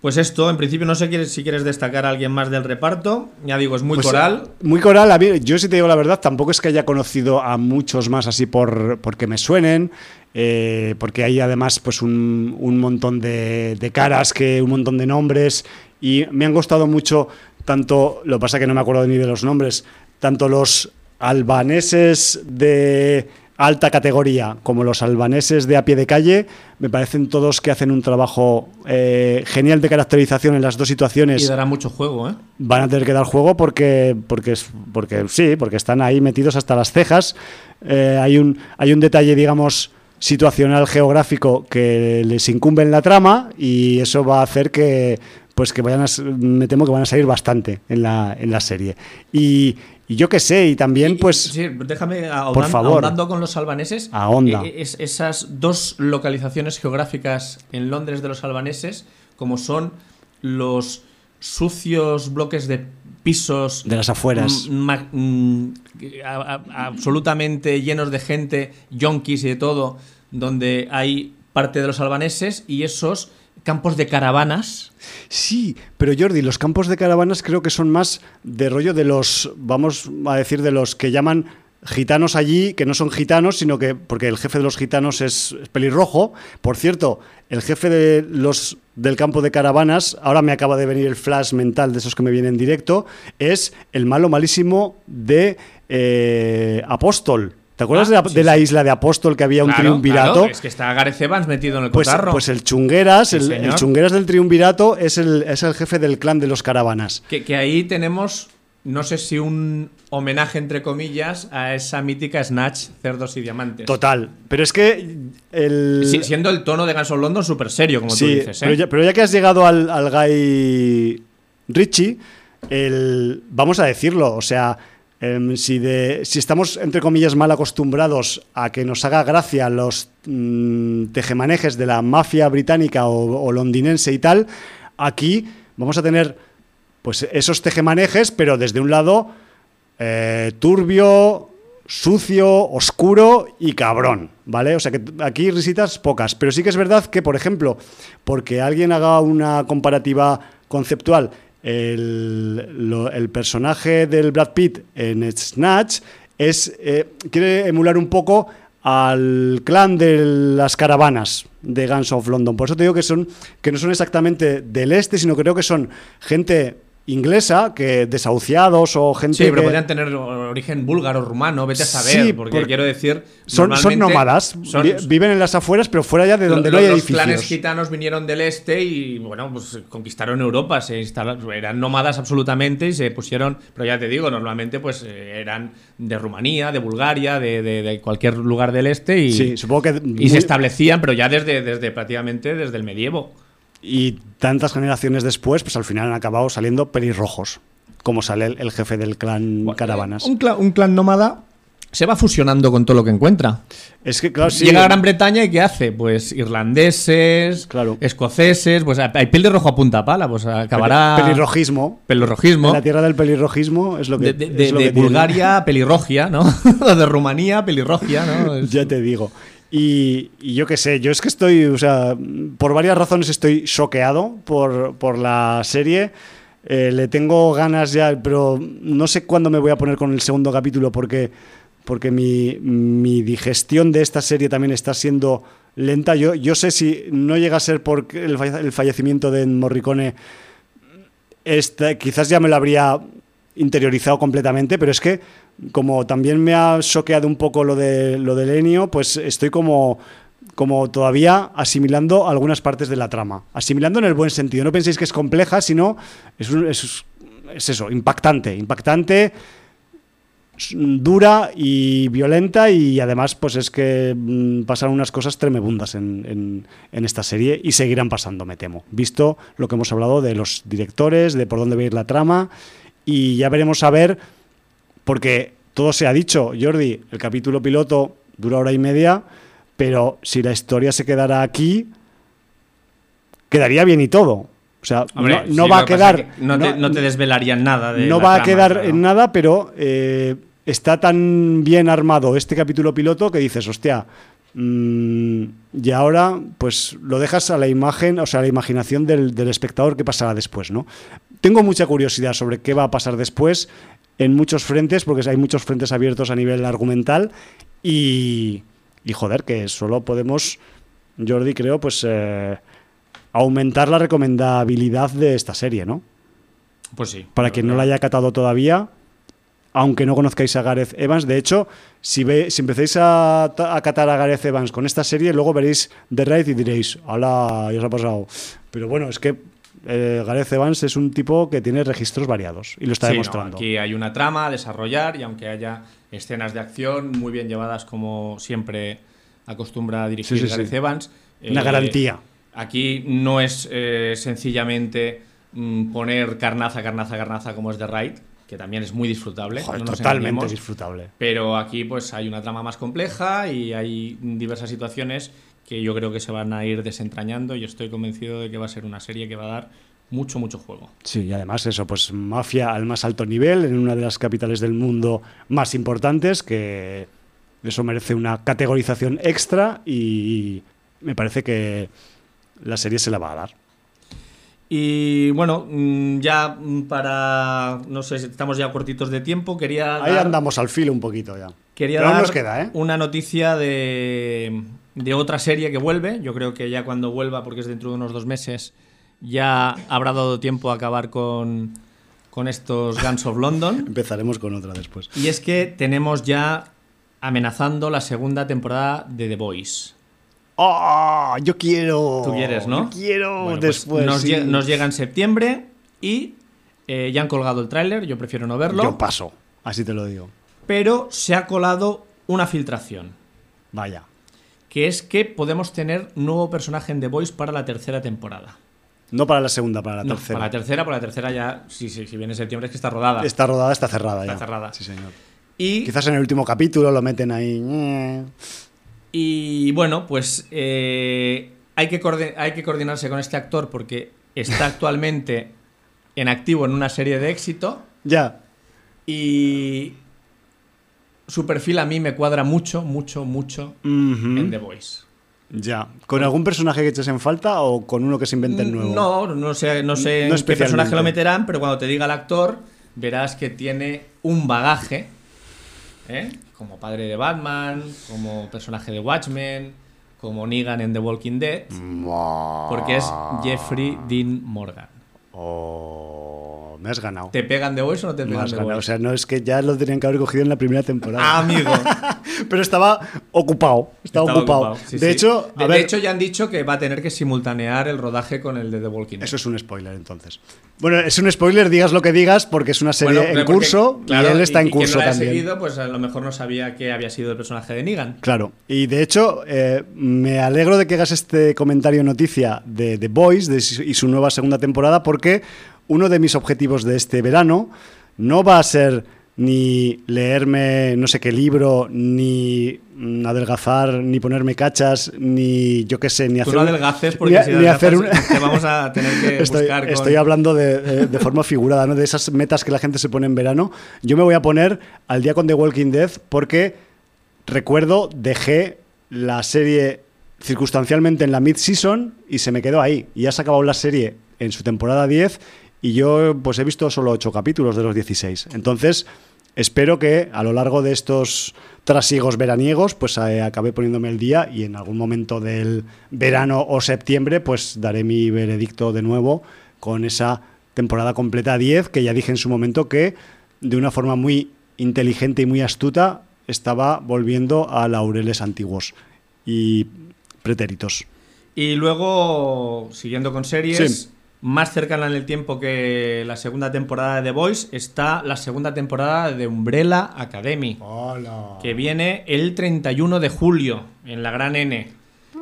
Pues esto, en principio, no sé si quieres destacar a alguien más del reparto. Ya digo, es muy Pues, coral. Muy coral. A mí, yo si te digo la verdad, tampoco es que haya conocido a muchos más así por porque me suenen, eh, porque hay además pues un, un montón de, de caras, que un montón de nombres y me han gustado mucho tanto, lo que pasa que no me acuerdo ni de los nombres, tanto los albaneses de alta categoría como los albaneses de a pie de calle, me parecen todos que hacen un trabajo eh, genial de caracterización en las dos situaciones. Y dará mucho juego, ¿eh? van a tener que dar juego porque porque porque sí porque están ahí metidos hasta las cejas. Eh, hay un hay un detalle digamos situacional geográfico que les incumbe en la trama y eso va a hacer que pues que vayan a, me temo que van a salir bastante en la en la serie. Y, y yo qué sé y también pues Sí, déjame ahondan- Por favor. ahondando con los albaneses. Ahonda. eh, es- esas dos localizaciones geográficas en Londres de los albaneses, como son los sucios bloques de pisos de las afueras absolutamente llenos de gente, yonkis y de todo, donde hay parte de los albaneses y esos campos de caravanas. Sí, pero Jordi, los campos de caravanas creo que son más de rollo de los, vamos a decir, de los que llaman gitanos allí, que no son gitanos, sino que, porque el jefe de los gitanos es, pelirrojo. Por cierto, el jefe de los del campo de caravanas, ahora me acaba de venir el flash mental de esos que me vienen en directo, es el malo malísimo de eh, Apóstol. ¿Te acuerdas ah, de, la, isla de Apóstol que había un triunvirato? es que está Gareth Evans metido en el pues, cotarro. Pues el Chungueras, el, Chungueras del triunvirato es el, es el jefe del clan de los caravanas. Que, que ahí tenemos no sé si un homenaje, entre comillas, a esa mítica Snatch, cerdos y diamantes. Total. Pero es que. El... siendo el tono de Guns of London súper serio, como tú dices. ¿eh? Pero, ya, que has llegado al, al Guy Ritchie, el, vamos a decirlo, o sea. Em, si, de, si estamos, entre comillas, mal acostumbrados a que nos haga gracia los mm, tejemanejes de la mafia británica o londinense y tal, aquí vamos a tener pues esos tejemanejes, pero desde un lado eh, turbio, sucio, oscuro y cabrón, ¿vale? O sea que aquí risitas pocas, pero sí que es verdad que, por ejemplo, porque alguien haga una comparativa conceptual, el, personaje del Brad Pitt en Snatch es, eh, quiere emular un poco al clan de las caravanas de Guns of London. Por eso te digo que son que no son exactamente del este, sino creo que son gente inglesa que desahuciados o gente. Sí, pero podrían tener origen búlgaro, rumano, vete a saber, porque, quiero decir. Son, son nómadas, viven en las afueras, pero fuera ya de donde no hay edificios. Los clanes gitanos vinieron del este y, bueno, pues conquistaron Europa, se instalaron, eran nómadas absolutamente y se pusieron. Pero ya te digo, normalmente pues eh, eran de Rumanía, de Bulgaria, de, cualquier lugar del este y, sí, supongo que y se establecían, pero ya desde, desde prácticamente desde el medievo y tantas generaciones después, pues al final han acabado saliendo pelirrojos, como sale el, jefe del clan Caravanas. Un, un clan nómada se va fusionando con todo lo que encuentra. Es que, claro, Llega a Gran Bretaña y ¿qué hace? Pues irlandeses, claro. escoceses, pues hay pelirrojo a punta pala, pues acabará. Pelirrojismo. Pelirrojismo. la tierra del pelirrojismo es lo que. De, Bulgaria, pelirrogia, ¿no? de Rumanía, pelirrogia, ¿no? Ya te digo. Y, yo qué sé, yo es que estoy, o sea, por varias razones estoy choqueado por, por la serie. Eh, le tengo ganas ya, pero no sé cuándo me voy a poner con el segundo capítulo porque, porque mi, mi digestión de esta serie también está siendo lenta. Yo, yo sé si no llega a ser por el, fallecimiento de Morricone, este, quizás ya me lo habría interiorizado completamente, pero es que como también me ha choqueado un poco lo de lo del Enio, pues estoy como como todavía asimilando algunas partes de la trama. Asimilando en el buen sentido. No penséis que es compleja, sino es, es, eso, impactante. Impactante, dura y violenta y además pues es que mm, pasan unas cosas tremebundas en, en, esta serie y seguirán pasando, me temo. Visto lo que hemos hablado de los directores, de por dónde va a ir la trama y ya veremos a ver porque todo se ha dicho, Jordi, el capítulo piloto dura hora y media, pero si la historia se quedara aquí, quedaría bien y todo. O sea, no, va a quedar. no, te, desvelarían nada. De no va a quedar en nada, pero eh, está tan bien armado este capítulo piloto que dices, hostia. Mm, y ahora, pues lo dejas a la imagen, o sea, a la imaginación del, del espectador que pasará después, ¿no? Tengo mucha curiosidad sobre qué va a pasar después en muchos frentes, porque hay muchos frentes abiertos a nivel argumental y, y joder, que solo podemos, Jordi, creo, pues eh, aumentar la recomendabilidad de esta serie, ¿no? Pues sí. Para quien no la haya catado todavía, aunque no conozcáis a Gareth Evans. De hecho, si, ve, si empecéis a, a, catar a Gareth Evans con esta serie, luego veréis The Raid y diréis, hola, ya os ha pasado. Pero bueno, es que eh, Gareth Evans es un tipo que tiene registros variados y lo está demostrando. aquí hay una trama a desarrollar y aunque haya escenas de acción muy bien llevadas como siempre acostumbra a dirigir Gareth Evans. una eh, garantía. Aquí no es eh, sencillamente mm, poner carnaza, carnaza, carnaza como es de Raid, que también es muy disfrutable. totalmente disfrutable. Pero aquí pues hay una trama más compleja y hay diversas situaciones que yo creo que se van a ir desentrañando y estoy convencido de que va a ser una serie que va a dar mucho, mucho juego. Sí, y además eso, pues mafia al más alto nivel, en una de las capitales del mundo más importantes, que eso merece una categorización extra y me parece que la serie se la va a dar. Y bueno, mm, ya para. No sé estamos ya cortitos de tiempo. Quería. Ahí dar- andamos al filo un poquito ya. Quería Pero dar nos queda, ¿eh? una noticia de, de otra serie que vuelve. Yo creo que ya cuando vuelva, porque es dentro de unos dos meses, ya habrá dado tiempo a acabar con, con estos Guns of London. Empezaremos con otra después. Y es que tenemos ya amenazando la segunda temporada de The Voice. ¡Oh! Yo quiero. Tú quieres, ¿no? Yo quiero Bueno, pues después. nos, sí. lle- nos llega en septiembre y eh, ya han colgado el tráiler. Yo prefiero no verlo. Yo paso, así te lo digo. pero se ha colado una filtración. Vaya. Que es que podemos tener nuevo personaje en The Voice para la tercera temporada. No para la segunda, para la No, tercera. Para la tercera, para la tercera ya, sí, sí, si viene septiembre es que está rodada. Está rodada, está cerrada Está ya. cerrada. Sí, señor. Y, Quizás en el último capítulo lo meten ahí. eh. y bueno, pues eh, hay, que hay que coordinarse con este actor porque está actualmente en activo en una serie de éxito Ya. y su perfil a mí me cuadra mucho, mucho, mucho en The Voice. Ya. ¿Con algún personaje que eches en falta o con uno que se inventen nuevo? No, no sé, no sé No en qué personaje lo meterán, pero cuando te diga el actor, verás que tiene un bagaje, ¿eh? como padre de Batman, como personaje de Watchmen, como Negan en The Walking Dead, porque es Jeffrey Dean Morgan. Oh, me has ganado. ¿Te pegan de Voice o no te Me pegan has de ganado. O sea, no es que ya lo tenían que haber cogido en la primera temporada. Ah, amigo. Pero estaba ocupado. Estaba, Estaba ocupado. ocupado, sí, de sí. hecho, de, ver, de hecho ya han dicho que va a tener que simultanear el rodaje con el de The Walking Dead. eso es un spoiler entonces. Bueno, es un spoiler, digas lo que digas, porque es una serie Bueno, en porque, curso claro, y él está y- en y curso no la haya también. seguido, pues a lo mejor no sabía que había sido el personaje de Negan. Claro, y de hecho eh, me alegro de que hagas este comentario noticia de The Boys de y su nueva segunda temporada porque uno de mis objetivos de este verano no va a ser ni leerme no sé qué libro, ni adelgazar, ni ponerme cachas, ni yo qué sé, ni Tú hacer... no adelgaces porque ni- si ni hacer un- te vamos a tener que Estoy, buscar con... estoy hablando de, de- de forma figurada, ¿no? De esas metas que la gente se pone en verano. Yo me voy a poner al día con The Walking Dead porque recuerdo, dejé la serie circunstancialmente en la mid-season y se me quedó ahí. Y ya se ha acabado la serie en su temporada 10 y yo pues he visto solo 8 capítulos de los 16. Entonces, espero que a lo largo de estos trasiegos veraniegos pues eh, acabe poniéndome el día y en algún momento del verano o septiembre pues daré mi veredicto de nuevo con esa temporada completa 10 que ya dije en su momento que de una forma muy inteligente y muy astuta estaba volviendo a laureles antiguos y pretéritos. Y luego, siguiendo con series, Sí. Más cercana en el tiempo que la segunda temporada de The Voice, está la segunda temporada de Umbrella Academy, Hola. que viene el 31 de julio en la Gran N.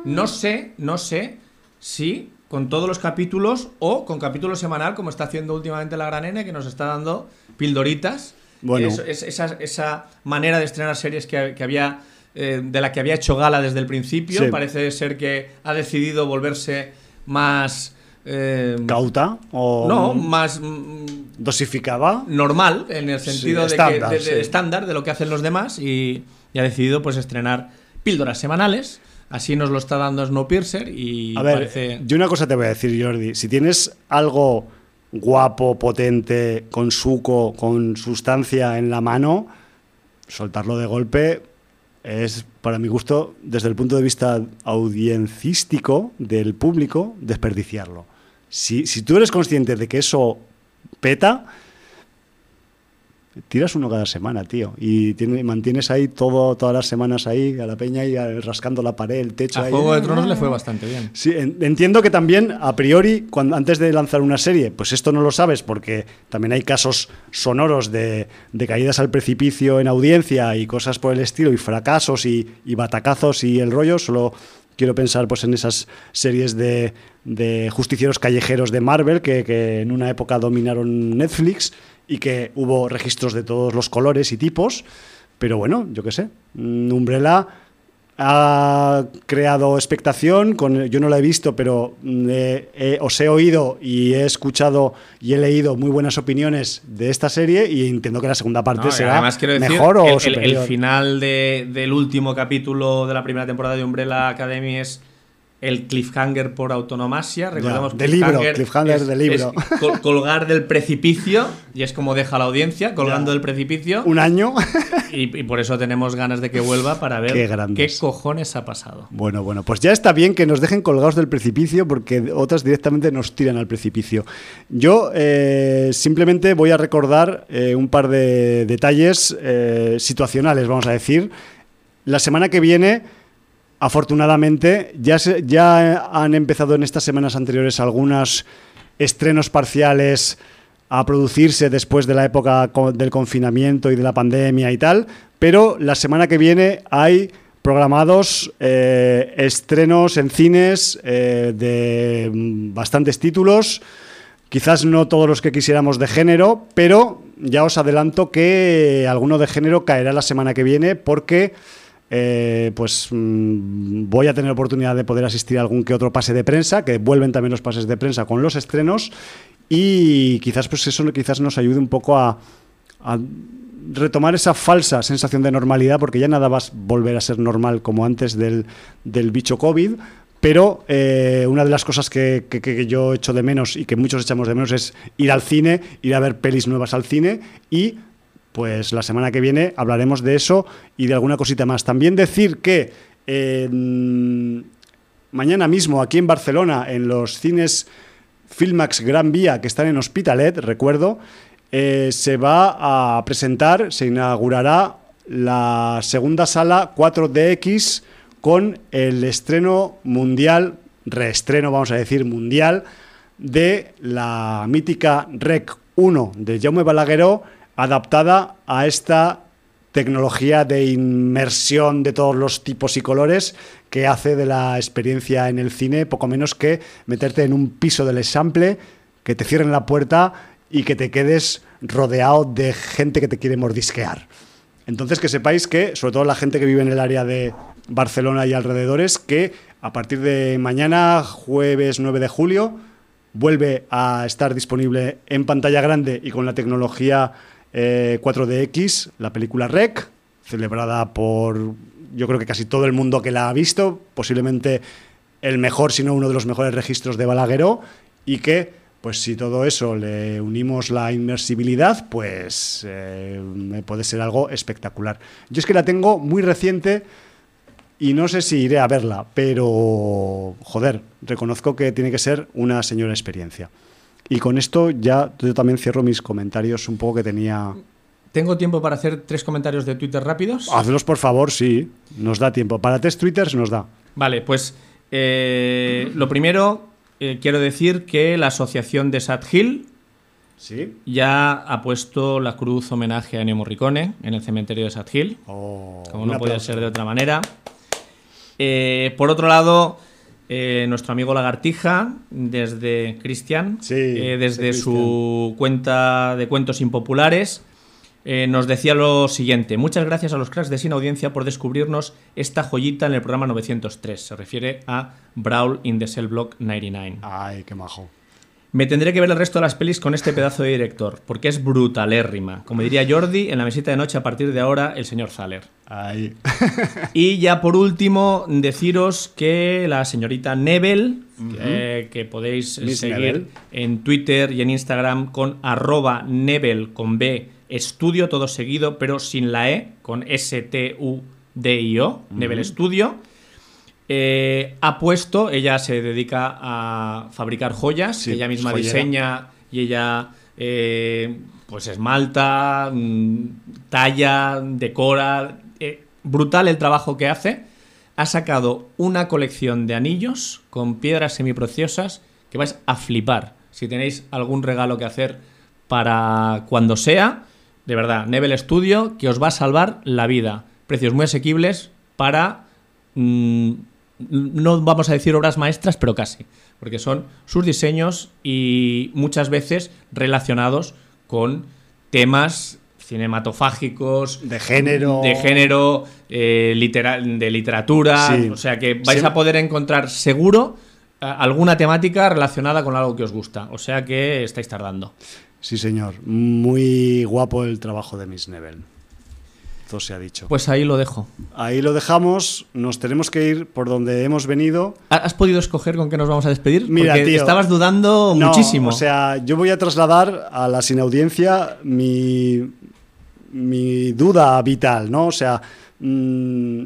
No sé, no sé si con todos los capítulos o con capítulo semanal, como está haciendo últimamente la Gran N, que nos está dando pildoritas. Bueno. Es- es- esa, esa manera de estrenar series que, que había eh, de la que había hecho gala desde el principio. Sí. Parece ser que ha decidido volverse más. Eh, ¿Cauta o no, más mm, dosificada? normal, en el sentido de, estándar, de, de- sí. estándar de lo que hacen los demás y, y ha decidido pues estrenar píldoras semanales. Así nos lo está dando Snowpiercer y A ver, parece... yo una cosa te voy a decir, Jordi. Si tienes algo guapo, potente, con suco, con sustancia en la mano, soltarlo de golpe es, para mi gusto, desde el punto de vista audiencístico del público, desperdiciarlo. Si, si tú eres consciente de que eso peta, tiras uno cada semana, tío. Y tiene- mantienes ahí todo, todas las semanas ahí, a la peña y rascando la pared, el techo. A ahí. Juego de Tronos le fue bastante bien. Sí, en- entiendo que también, a priori, cuando, antes de lanzar una serie, pues esto no lo sabes porque también hay casos sonoros de, de caídas al precipicio en audiencia y cosas por el estilo, y fracasos y, y batacazos y el rollo. Solo quiero pensar pues, en esas series de, de justicieros callejeros de Marvel que, que en una época dominaron Netflix y que hubo registros de todos los colores y tipos. Pero bueno, yo qué sé, Umbrella ha creado expectación. Con, yo no la he visto, pero mm, os he oído y he escuchado y he leído muy buenas opiniones de esta serie y entiendo que la segunda parte será mejor o el, el, final del último capítulo de la primera temporada de Umbrella Academy es el cliffhanger por autonomasia. Recordemos de libro, cliffhanger de libro. colgar del precipicio, y es como deja la audiencia, colgando del precipicio. Un año. y, por eso tenemos ganas de que vuelva para ver qué, cojones ha pasado. Bueno, bueno, pues ya está bien que nos dejen colgados del precipicio, porque otras directamente nos tiran al precipicio. Yo eh, simplemente voy a recordar eh, un par de detalles eh, situacionales, vamos a decir. La semana que viene Afortunadamente, ya, ya han empezado en estas semanas anteriores algunos estrenos parciales a producirse después de la época del confinamiento y de la pandemia y tal, pero la semana que viene hay programados eh, estrenos en cines eh, de bastantes títulos, quizás no todos los que quisiéramos de género, pero ya os adelanto que alguno de género caerá la semana que viene porque... Eh, pues mm, voy a tener oportunidad de poder asistir a algún que otro pase de prensa, que vuelven también los pases de prensa con los estrenos. Y quizás pues eso quizás nos ayude un poco a, retomar esa falsa sensación de normalidad, porque ya nada va a volver a ser normal como antes del, bicho COVID, pero eh, una de las cosas que, que, yo echo de menos y que muchos echamos de menos es ir al cine, ir a ver pelis nuevas al cine y pues la semana que viene hablaremos de eso y de alguna cosita más. También decir que mañana mismo aquí en Barcelona, en los cines Filmax Gran Vía que están en Hospitalet, recuerdo, eh, se va a presentar, se inaugurará la segunda sala 4DX con el estreno mundial, reestreno vamos a decir mundial, de la mítica Rec 1 de Jaume Balagueró adaptada a esta tecnología de inmersión de todos los tipos y colores que hace de la experiencia en el cine poco menos que meterte en un piso del sample, que te cierren la puerta y que te quedes rodeado de gente que te quiere mordisquear. Entonces que sepáis que, sobre todo la gente que vive en el área de Barcelona y alrededores, que a partir de mañana, jueves 9 de julio, vuelve a estar disponible en pantalla grande y con la tecnología 4DX, eh, la película Rec, celebrada por yo creo que casi todo el mundo que la ha visto, posiblemente el mejor, si no uno de los mejores registros de Balagueró, y que, pues si todo eso le unimos la inmersibilidad, pues eh, puede ser algo espectacular. Yo es que la tengo muy reciente y no sé si iré a verla, pero joder, reconozco que tiene que ser una señora experiencia. Y con esto ya yo también cierro mis comentarios un poco que tenía... ¿Tengo tiempo para hacer tres comentarios de Twitter rápidos? Hazlos por favor, sí. Nos da tiempo. Para tres Twitters nos da. Vale, pues eh, lo primero, eh, quiero decir que la asociación de Sad Hill ¿Sí? ya ha puesto la cruz homenaje a Ennio Morricone en el cementerio de Sad Hill. Oh, como no puede ser de otra manera. Eh, por otro lado, eh, nuestro amigo Lagartija, desde Cristian, eh, desde su cuenta de cuentos impopulares, eh, nos decía lo siguiente. Muchas gracias a los cracks de Sin Audiencia por descubrirnos esta joyita en el programa 903. Se refiere a Brawl in the Cell Block 99. Ay, qué majo. Me tendré que ver el resto de las pelis con este pedazo de director, porque es brutalérrima. Como diría Jordi, en la mesita de noche a partir de ahora, el señor Thaler. Ay. y ya por último, deciros que la señorita Nebel, eh, que podéis seguir en Twitter y en Instagram con arroba Nebel con B, estudio todo seguido, pero sin la E, con S-T-U-D-I-O, Nebel Studio eh, ha puesto, ella se dedica a fabricar joyas, ella misma diseña y ella eh, pues esmalta, mm, talla, decora. Eh, brutal el trabajo que hace. Ha sacado una colección de anillos con piedras semipreciosas que vais a flipar. Si tenéis algún regalo que hacer para cuando sea, de verdad, Nebel Studio, que os va a salvar la vida. Precios muy asequibles para mm, no vamos a decir obras maestras, pero casi, porque son sus diseños y muchas veces relacionados con temas cinematofágicos, de género, de género, eh, literal, de literatura, Sí. o sea que vais Sí. a poder encontrar seguro eh, alguna temática relacionada con algo que os gusta, o sea que estáis tardando. Sí, señor. Muy guapo el trabajo de Miss Nebel. Todo se ha dicho. Pues ahí lo dejo. Ahí lo dejamos. Nos tenemos que ir por donde hemos venido. ¿Ha- ¿Has podido escoger con qué nos vamos a despedir? Mira, Porque tío. estabas dudando No, muchísimo. O sea, yo voy a trasladar a la sin audiencia mi, mi duda vital, ¿no? O sea, mm,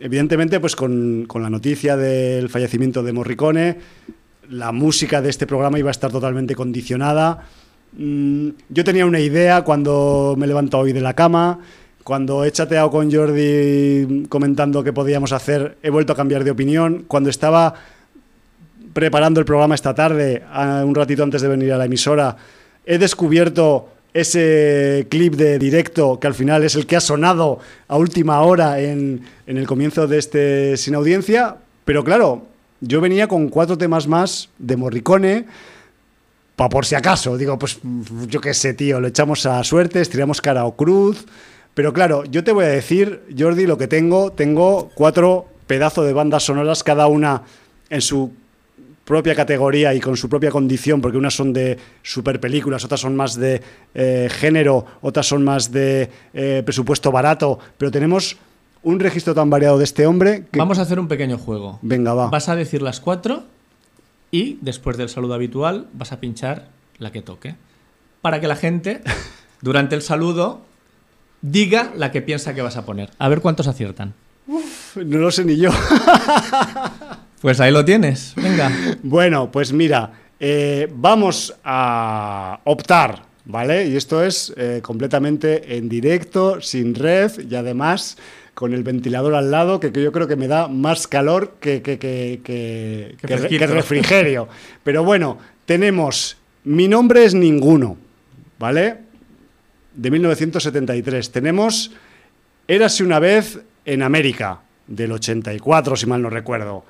evidentemente, pues con, con la noticia del fallecimiento de Morricone, la música de este programa iba a estar totalmente condicionada. Mm, yo tenía una idea cuando me he levantado hoy de la cama. Cuando he chateado con Jordi comentando qué podíamos hacer, he vuelto a cambiar de opinión. Cuando estaba preparando el programa esta tarde, un ratito antes de venir a la emisora, he descubierto ese clip de directo que al final es el que ha sonado a última hora en, en el comienzo de este sin audiencia. Pero claro, yo venía con cuatro temas más de Morricone. Pa por si acaso, digo, pues yo qué sé, tío, lo echamos a suerte, estiramos cara o cruz. Pero claro, yo te voy a decir, Jordi, lo que tengo, tengo cuatro pedazos de bandas sonoras, cada una en su propia categoría y con su propia condición, porque unas son de super películas, otras son más de eh, género, otras son más de eh, presupuesto barato, pero tenemos un registro tan variado de este hombre que... Vamos a hacer un pequeño juego. Venga, va. Vas a decir las cuatro y después del saludo habitual vas a pinchar la que toque. Para que la gente, durante el saludo, diga la que piensa que vas a poner. A ver cuántos aciertan. No lo sé ni yo. Pues ahí lo tienes. Venga. Bueno, pues mira, eh, vamos a optar, ¿vale? Y esto es eh, completamente en directo, sin red y además con el ventilador al lado, que, que yo creo que me da más calor que, que, que, que refrigerio. Pero bueno, tenemos Mi nombre es ninguno, ¿vale? De 1973. Tenemos Érase una vez en América, del 84, si mal no recuerdo.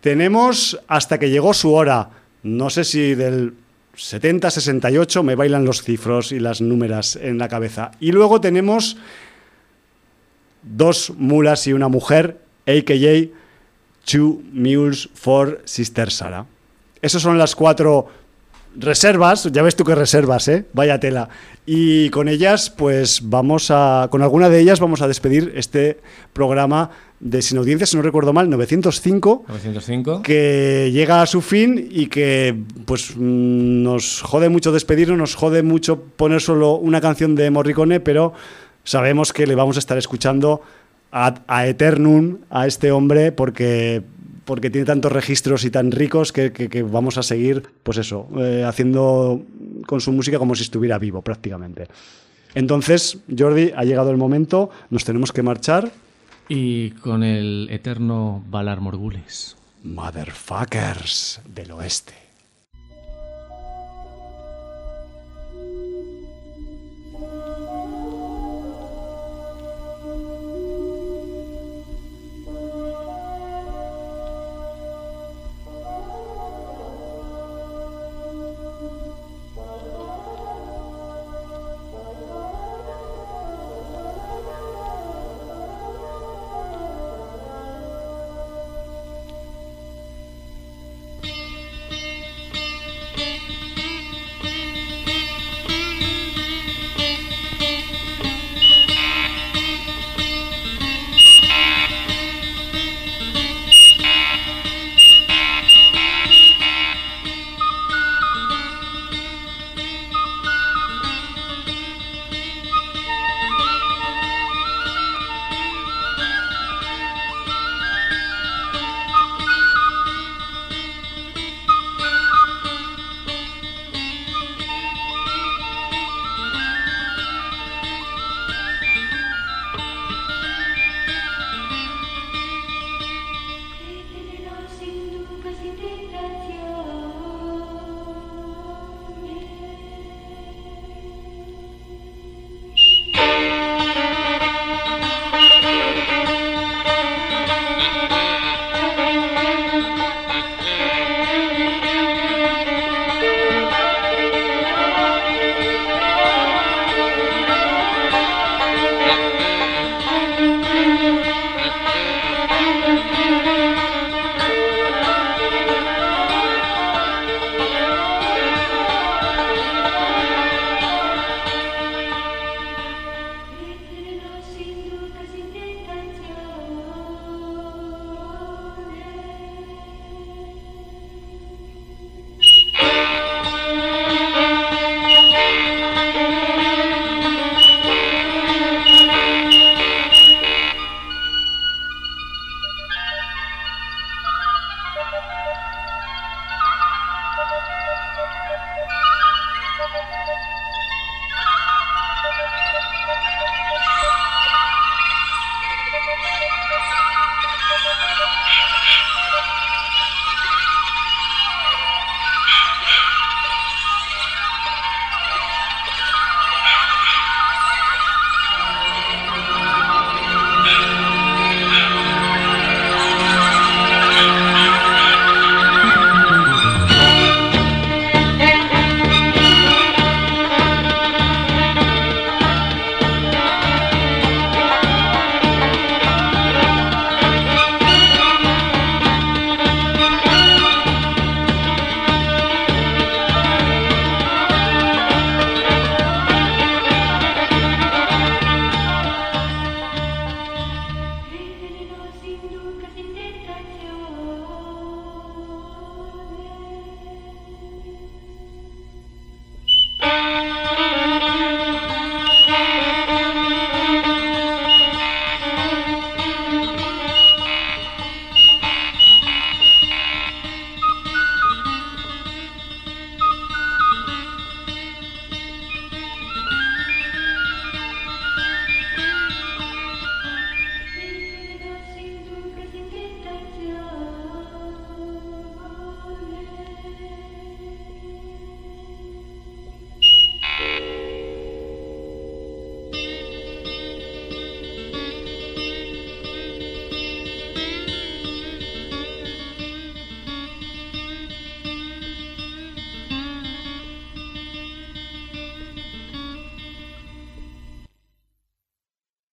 Tenemos hasta que llegó su hora, no sé si del 70, 68, me bailan los cifros y las númeras en la cabeza. Y luego tenemos dos mulas y una mujer, a.k.a. Two Mules for Sister Sara. Esas son las cuatro reservas, ya ves tú qué reservas, ¿eh? Vaya tela. Y con ellas, pues vamos a, con alguna de ellas vamos a despedir este programa de Sin Audiencia, si no recuerdo mal, 905 905. que llega a su fin y que pues nos jode mucho despedirnos, nos jode mucho poner solo una canción de Morricone, pero sabemos que le vamos a estar escuchando a, a eternum a este hombre porque porque tiene tantos registros y tan ricos que, que- que vamos a seguir, pues eso, eh, haciendo con su música como si estuviera vivo prácticamente. Entonces, Jordi, ha llegado el momento, nos tenemos que marchar. Y con el eterno Valar Morgulis. Motherfuckers del oeste.